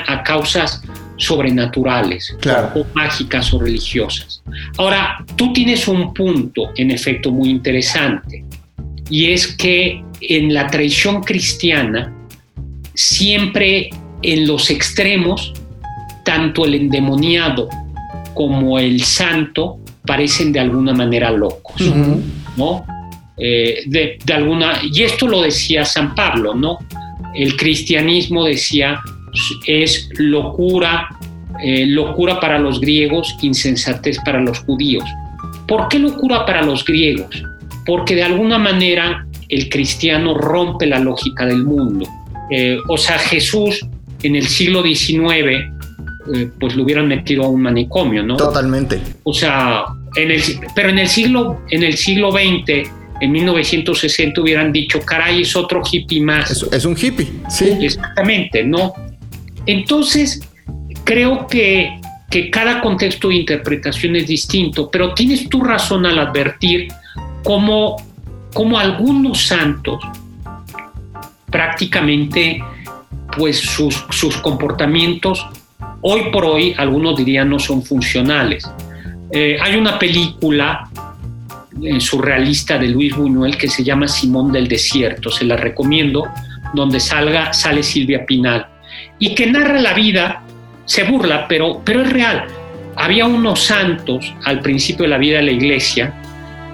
a causas sobrenaturales, Claro. o mágicas o religiosas. Ahora, tú tienes un punto, en efecto, muy interesante, y es que en la tradición cristiana, siempre en los extremos, tanto el endemoniado como el santo parecen de alguna manera locos, ¿no? Eh, de, de alguna, y esto lo decía San Pablo, ¿no? El cristianismo decía es locura, eh, locura para los griegos, insensatez para los judíos. ¿Por qué locura para los griegos? Porque de alguna manera el cristiano rompe la lógica del mundo. Eh, o sea, Jesús en el siglo XIX, eh, pues lo hubieran metido a un manicomio, ¿no? Totalmente. O sea, en el, pero en el siglo, en el siglo XX, en 1960 hubieran dicho, caray, es otro hippie más. Es, es un hippie, sí. Exactamente, ¿no? Entonces, creo que, que cada contexto de interpretación es distinto, pero tienes tu razón al advertir cómo, cómo algunos santos prácticamente pues sus, sus comportamientos hoy por hoy algunos dirían no son funcionales. Eh, hay una película eh, surrealista de Luis Buñuel que se llama Simón del Desierto, se la recomiendo, donde salga, sale Silvia Pinal, y que narra la vida, se burla, pero, pero es real. Había unos santos al principio de la vida de la iglesia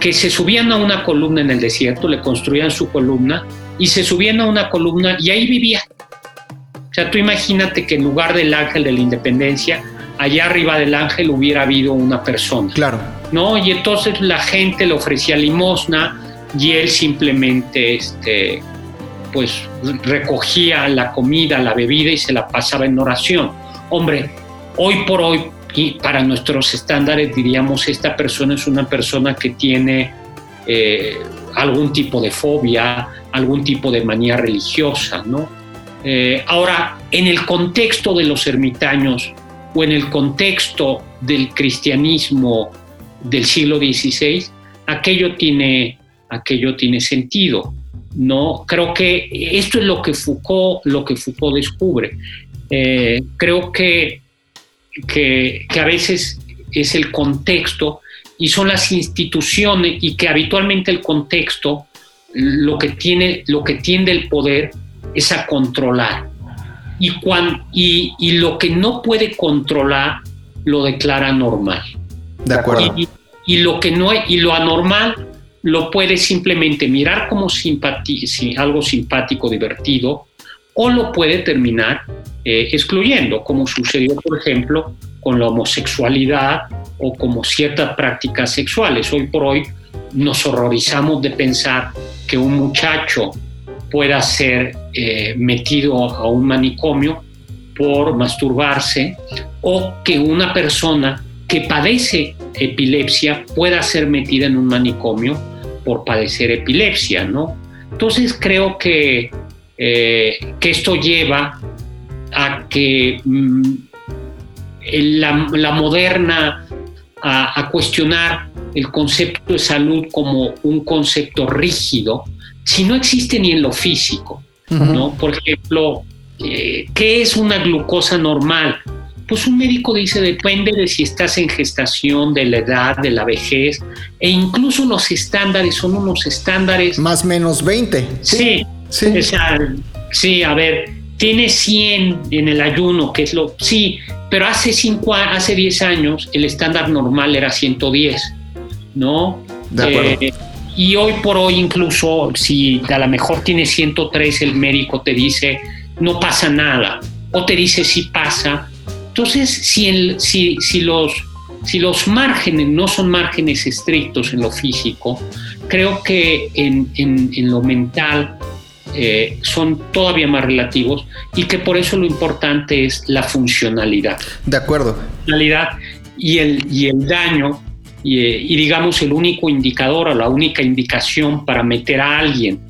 que se subían a una columna en el desierto, le construían su columna y se subían a una columna y ahí vivían. O sea, tú imagínate que en lugar del ángel de la independencia, allá arriba del ángel hubiera habido una persona. Claro. ¿No? Y entonces la gente le ofrecía limosna y él simplemente, este, pues, recogía la comida, la bebida y se la pasaba en oración. Hombre, hoy por hoy, y para nuestros estándares diríamos, esta persona es una persona que tiene eh, algún tipo de fobia, algún tipo de manía religiosa, ¿no? Eh, ahora, en el contexto de los ermitaños o en el contexto del cristianismo del siglo XVI, aquello tiene, aquello tiene sentido. ¿No? Creo que esto es lo que Foucault, lo que Foucault descubre. Eh, creo que, que, que a veces es el contexto y son las instituciones y que habitualmente el contexto lo que tiene lo que tiende el poder es a controlar y, cuan, y, y lo que no puede controlar lo declara normal De acuerdo. y, y lo que no y lo anormal lo puede simplemente mirar como algo simpático divertido o lo puede terminar eh, excluyendo como sucedió por ejemplo con la homosexualidad o como ciertas prácticas sexuales. Hoy por hoy nos horrorizamos de pensar que un muchacho pueda ser eh, metido a un manicomio por masturbarse o que una persona que padece epilepsia pueda ser metida en un manicomio por padecer epilepsia, ¿no? Entonces creo que, eh, que esto lleva a que mm, la, la moderna a, a cuestionar el concepto de salud como un concepto rígido, si no existe ni en lo físico, ¿no? Por ejemplo, eh, ¿qué es una glucosa normal? Pues un médico dice depende de si estás en gestación, de la edad, de la vejez, e incluso los estándares son unos estándares. Más menos 20. Sí, Sí. sí, a ver, tiene 100 en el ayuno, que es lo. Sí, pero hace, cinco, hace 10 años el estándar normal era 110, ¿no? De acuerdo. Eh, y hoy por hoy, incluso si a lo mejor tiene 103, el médico te dice no pasa nada, o te dice sí pasa. Entonces, si, el- si, si, los, si los márgenes no son márgenes estrictos en lo físico, creo que en, en- en lo mental eh, son todavía más relativos y que por eso lo importante es la funcionalidad De acuerdo. funcionalidad y el, y el daño, y, y digamos el único indicador o la única indicación para meter a alguien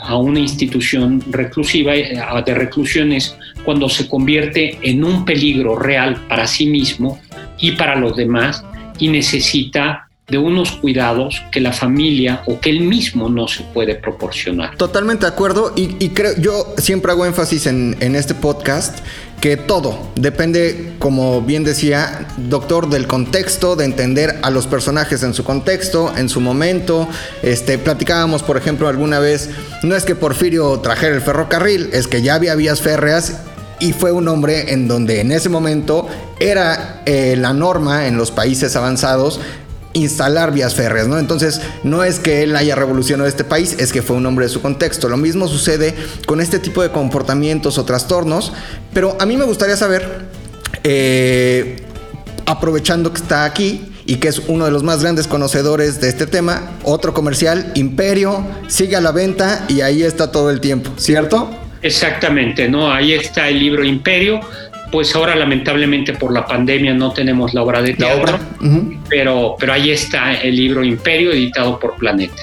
a una institución reclusiva eh, de reclusión es cuando se convierte en un peligro real para sí mismo y para los demás y necesita de unos cuidados que la familia o que él mismo no se puede proporcionar. Totalmente de acuerdo y, creo, yo siempre hago énfasis en, en, este podcast que todo depende, como bien decía, doctor, del contexto, de entender a los personajes en su contexto, en su momento. Este, platicábamos, por ejemplo, alguna vez, no es que Porfirio trajera el ferrocarril, es que ya había vías férreas y fue un hombre en donde en ese momento era eh, la norma en los países avanzados instalar vías férreas, ¿no? Entonces, no es que él haya revolucionado este país, es que fue un hombre de su contexto. Lo mismo sucede con este tipo de comportamientos o trastornos, pero a mí me gustaría saber, eh, aprovechando que está aquí, y que es uno de los más grandes conocedores de este tema, otro comercial, Imperio, sigue a la venta y ahí está todo el tiempo, ¿cierto? Exactamente, ¿no? Ahí está el libro Imperio, pues ahora lamentablemente por la pandemia no tenemos la obra de teatro, pero, pero ahí está el libro Imperio editado por Planeta.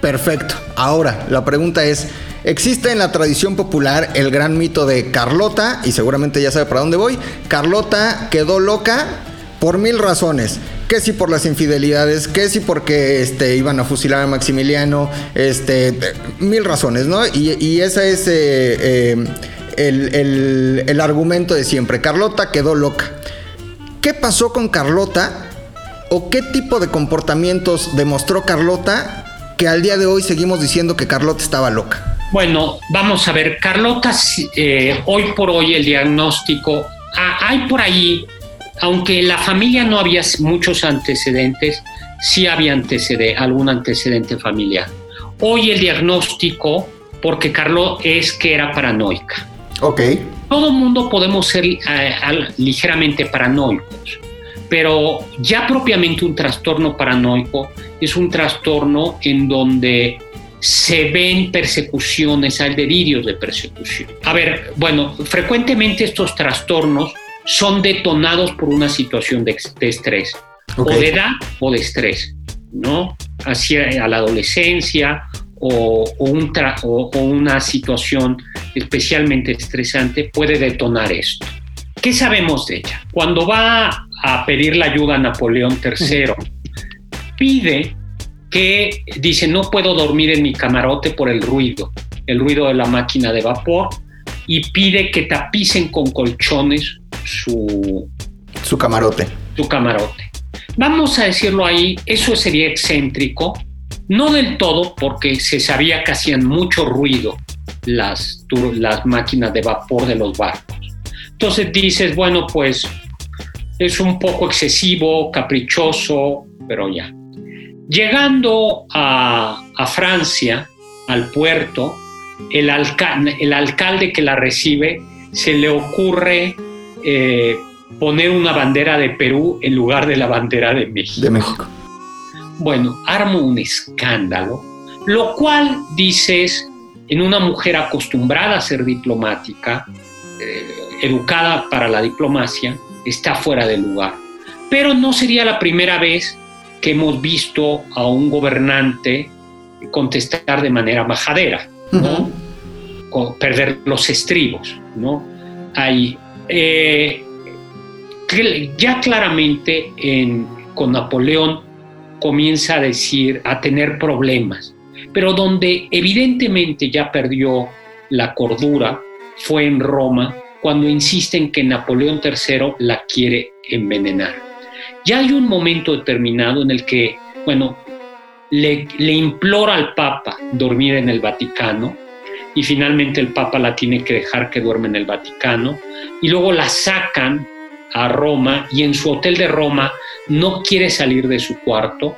Perfecto. Ahora, la pregunta es, existe en la tradición popular el gran mito de Carlota, y seguramente ya sabe para dónde voy, Carlota quedó loca por mil razones. Que si por las infidelidades, que si porque este, iban a fusilar a Maximiliano, este, mil razones, ¿no? Y, y esa es... Eh, eh, el, argumento de siempre. Carlota quedó loca. ¿Qué pasó con Carlota? ¿O qué tipo de comportamientos demostró Carlota que al día de hoy seguimos diciendo que Carlota estaba loca? Bueno, vamos a ver, Carlota, eh, hoy por hoy el diagnóstico, ah, hay por ahí, aunque la familia no había muchos antecedentes, sí había antecedente, algún antecedente familiar. Hoy el diagnóstico, porque Carlota es que era paranoica. Ok. Todo mundo podemos ser eh, ligeramente paranoicos, pero ya propiamente un trastorno paranoico es un trastorno en donde se ven persecuciones, hay delirios de persecución. A ver, bueno, frecuentemente estos trastornos son detonados por una situación de, estrés, o de edad o de estrés, ¿no? Hacia a la adolescencia o, un o, una situación especialmente estresante puede detonar esto. ¿Qué sabemos de ella? Cuando va a pedir la ayuda a Napoleón III, pide que dice, no puedo dormir en mi camarote por el ruido, el ruido de la máquina de vapor, y pide que tapicen con colchones su, su camarote. Su camarote. Vamos a decirlo ahí, eso sería excéntrico, no del todo, porque se sabía que hacían mucho ruido las, las máquinas de vapor de los barcos. Entonces dices, bueno, pues es un poco excesivo, caprichoso, pero ya. Llegando a, Francia, al puerto, el, el, alcalde que la recibe se le ocurre eh, poner una bandera de Perú en lugar de la bandera de México. De México bueno, armo un escándalo, lo cual dices, en una mujer acostumbrada a ser diplomática, eh, educada para la diplomacia, está fuera de lugar. Pero no sería la primera vez que hemos visto a un gobernante contestar de manera majadera, ¿no? perder los estribos, ¿no? Hay, eh, ya claramente con Napoleón comienza a decir, a tener problemas, pero donde evidentemente ya perdió la cordura fue en Roma, cuando insisten que Napoleón III la quiere envenenar. Ya hay un momento determinado en el que, bueno, le, le implora al Papa dormir en el Vaticano, y finalmente el Papa la tiene que dejar que duerme en el Vaticano, y luego la sacan a Roma y en su hotel de Roma no quiere salir de su cuarto,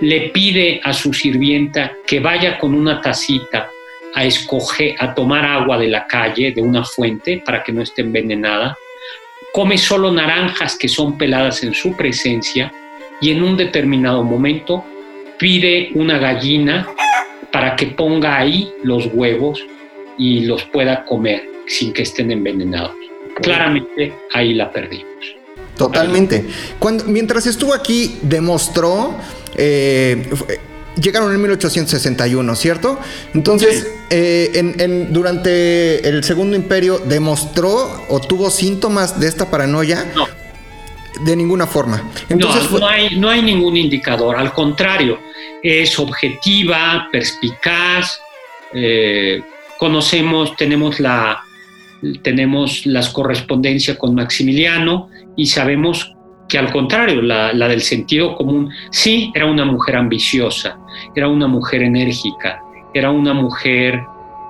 le pide a su sirvienta que vaya con una tacita a escoger, a tomar agua de la calle, de una fuente, para que no esté envenenada, come solo naranjas que son peladas en su presencia y en un determinado momento pide una gallina para que ponga ahí los huevos y los pueda comer sin que estén envenenados. Claramente ahí la perdimos. Totalmente. Cuando, mientras estuvo aquí, demostró. Eh, llegaron en 1861, ¿cierto? Entonces, eh, durante el Segundo Imperio, ¿demostró o tuvo síntomas de esta paranoia? No. De ninguna forma. Entonces, no, no, hay, no hay ningún indicador, al contrario, es objetiva, perspicaz, eh, conocemos, tenemos, la, tenemos las correspondencias con Maximiliano y sabemos que al contrario, la, del sentido común, sí, era una mujer ambiciosa, era una mujer enérgica, era una mujer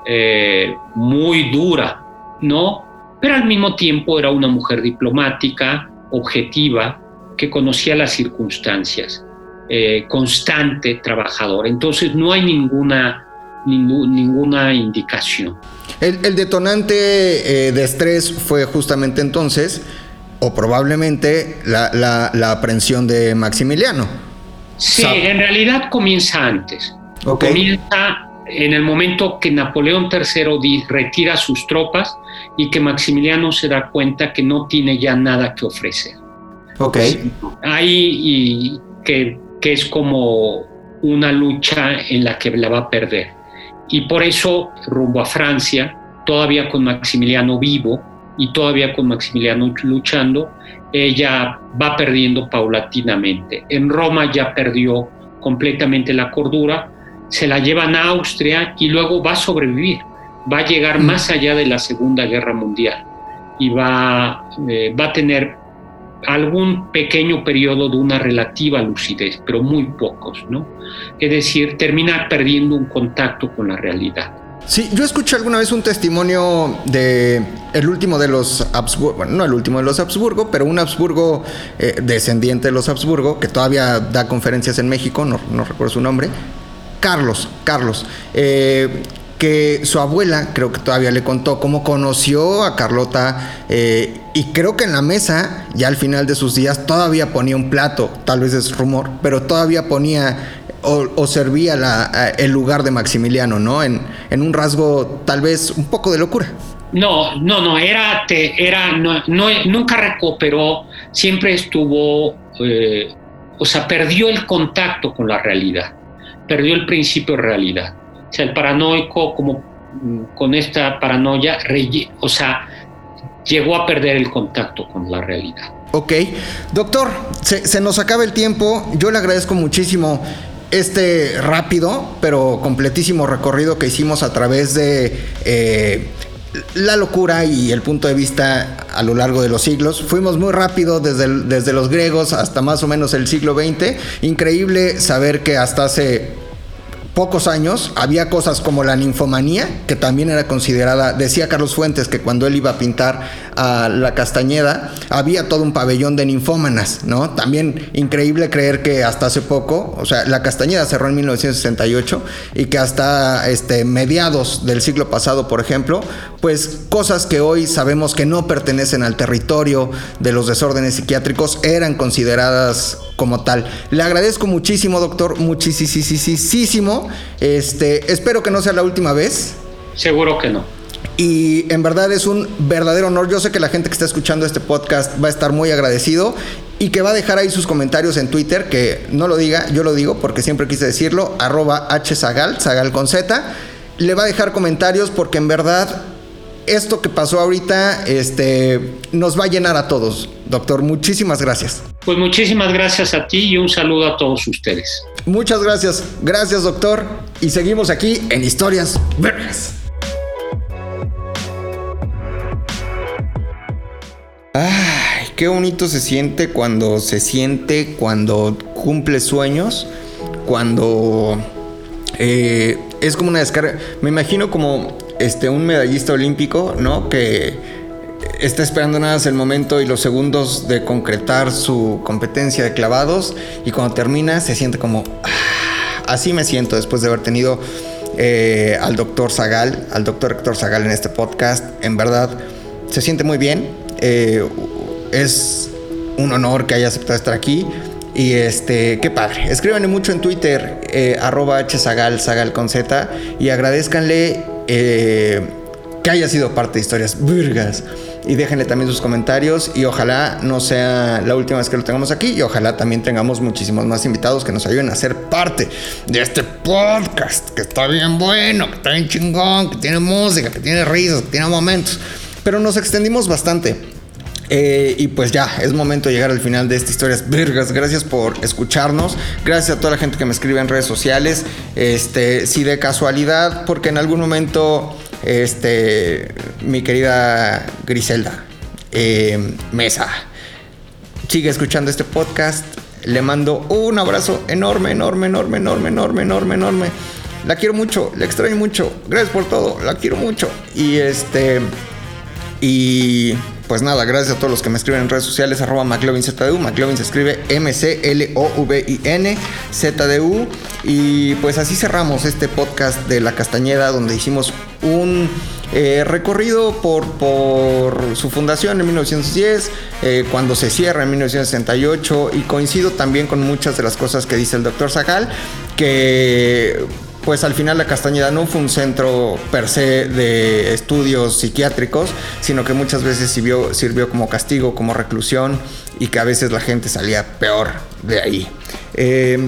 eh, muy dura, ¿no? Pero al mismo tiempo era una mujer diplomática, objetiva, que conocía las circunstancias, eh, constante, trabajadora. Entonces no hay ninguna, ninguna indicación. El, detonante eh, de estrés fue justamente entonces, o probablemente, la, aprehensión de Maximiliano. Sí, en realidad comienza antes. Comienza en el momento que Napoleón III retira sus tropas y que Maximiliano se da cuenta que no tiene ya nada que ofrecer. Ok. Ahí y que, que es como una lucha en la que la va a perder. Y por eso, rumbo a Francia, todavía con Maximiliano vivo y todavía con Maximiliano luchando, ella va perdiendo paulatinamente. En Roma ya perdió completamente la cordura, se la llevan a Austria y luego va a sobrevivir, va a llegar mm. más allá de la Segunda Guerra Mundial y va, eh, va a tener algún pequeño periodo de una relativa lucidez, pero muy pocos, ¿no? Es decir, terminar perdiendo un contacto con la realidad. Sí, yo escuché alguna vez un testimonio de el último de los Habsburgo, bueno, no el último de los Habsburgo, pero un Habsburgo eh, descendiente de los Habsburgo, que todavía da conferencias en México, no, recuerdo su nombre, Carlos, Carlos, eh, que su abuela creo que todavía le contó cómo conoció a Carlota eh, y creo que en la mesa, ya al final de sus días, todavía ponía un plato, tal vez es rumor, pero todavía ponía o, servía el lugar de Maximiliano, ¿no? En, un rasgo tal vez un poco de locura. No, no, no, era, te, era no, nunca recuperó, siempre estuvo, eh, o sea, perdió el contacto con la realidad, perdió el principio de realidad. O sea, el paranoico, como mm, con esta paranoia, o sea, llegó a perder el contacto con la realidad. Ok, doctor, se, nos acaba el tiempo. Yo le agradezco muchísimo este rápido pero completísimo recorrido que hicimos a través de eh, la locura y el punto de vista a lo largo de los siglos. Fuimos muy rápido desde, desde los griegos hasta más o menos el siglo XX. Increíble saber que hasta hace pocos años había cosas como la ninfomanía, que también era considerada, decía Carlos Fuentes que cuando él iba a pintar a la Castañeda, había todo un pabellón de ninfómanas, ¿no? También increíble creer que hasta hace poco, o sea, la Castañeda cerró en 1968 y que hasta este, mediados del siglo pasado, por ejemplo, pues cosas que hoy sabemos que no pertenecen al territorio de los desórdenes psiquiátricos eran consideradas como tal. Le agradezco muchísimo, doctor, muchísimo. Este, espero que no sea la última vez. Seguro que no. Y en verdad es un verdadero honor. Yo sé que la gente que está escuchando este podcast va a estar muy agradecido y que va a dejar ahí sus comentarios en Twitter, que no lo diga, yo lo digo porque siempre quise decirlo, arroba hzagal, zagal con z. Le va a dejar comentarios porque en verdad esto que pasó ahorita este, nos va a llenar a todos. Doctor, muchísimas gracias. Pues muchísimas gracias a ti y un saludo a todos ustedes. Muchas gracias. Gracias, doctor. Y seguimos aquí en Historias Vergas. Ay, qué bonito se siente cuando se siente, cuando cumple sueños, cuando eh, es como una descarga. Me imagino como este, un medallista olímpico, ¿no? Que está esperando nada más el momento y los segundos de concretar su competencia de clavados y cuando termina se siente como... Ah, así me siento después de haber tenido eh, al doctor Zagal, al doctor Héctor Zagal en este podcast. En verdad, se siente muy bien. Eh, es un honor que haya aceptado estar aquí. Y este, qué padre. Escríbanle mucho en Twitter, eh, arroba hzagal, zagal con z, y agradezcanle eh, que haya sido parte de Historias Virgas. Y déjenle también sus comentarios y ojalá no sea la última vez que lo tengamos aquí y ojalá también tengamos muchísimos más invitados que nos ayuden a ser parte de este podcast que está bien bueno, que está bien chingón, que tiene música, que tiene risas, que tiene momentos. Pero nos extendimos bastante. Eh, y pues ya, es momento de llegar al final de esta historia. Vergas, gracias por escucharnos. Gracias a toda la gente que me escribe en redes sociales. Este, si de casualidad, porque en algún momento, este, mi querida Griselda eh, Mesa sigue escuchando este podcast. Le mando un abrazo enorme, enorme, enorme, enorme, enorme, enorme, enorme. La quiero mucho, la extraño mucho. Gracias por todo, la quiero mucho. Y este. Y pues nada, gracias a todos los que me escriben en redes sociales, arroba McLovinZDU. McLovin se escribe M-C-L-O-V-I-N ZDU. Y pues así cerramos este podcast de La Castañeda, donde hicimos un eh, recorrido por, por, su fundación en 1910, eh, cuando se cierra en 1968, y coincido también con muchas de las cosas que dice el doctor Zagal, que pues al final la Castañeda no fue un centro per se de estudios psiquiátricos, sino que muchas veces sirvió, como castigo, como reclusión y que a veces la gente salía peor de ahí. Eh,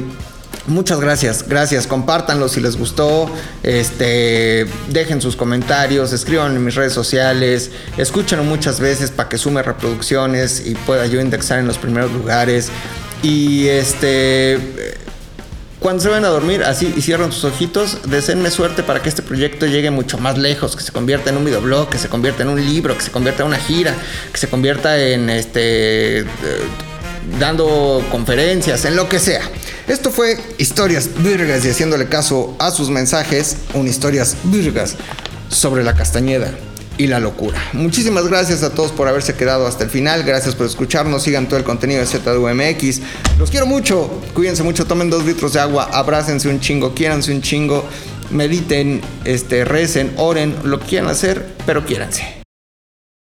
muchas gracias, gracias, compártanlo si les gustó, este, dejen sus comentarios, escriban en mis redes sociales, escúchenlo muchas veces para que sume reproducciones y pueda yo indexar en los primeros lugares. Y este cuando se van a dormir así y cierran sus ojitos, deseenme suerte para que este proyecto llegue mucho más lejos, que se convierta en un videoblog, que se convierta en un libro, que se convierta en una gira, que se convierta en este eh, dando conferencias, en lo que sea. Esto fue Historias Virgas y haciéndole caso a sus mensajes, un Historias Virgas sobre la Castañeda y la locura. Muchísimas gracias a todos por haberse quedado hasta el final. Gracias por escucharnos. Sigan todo el contenido de ZWMX. Los quiero mucho. Cuídense mucho. Tomen dos litros de agua. Abrácense un chingo. Quiéranse un chingo. Mediten, este, recen, oren, lo que quieran hacer, pero quiéranse.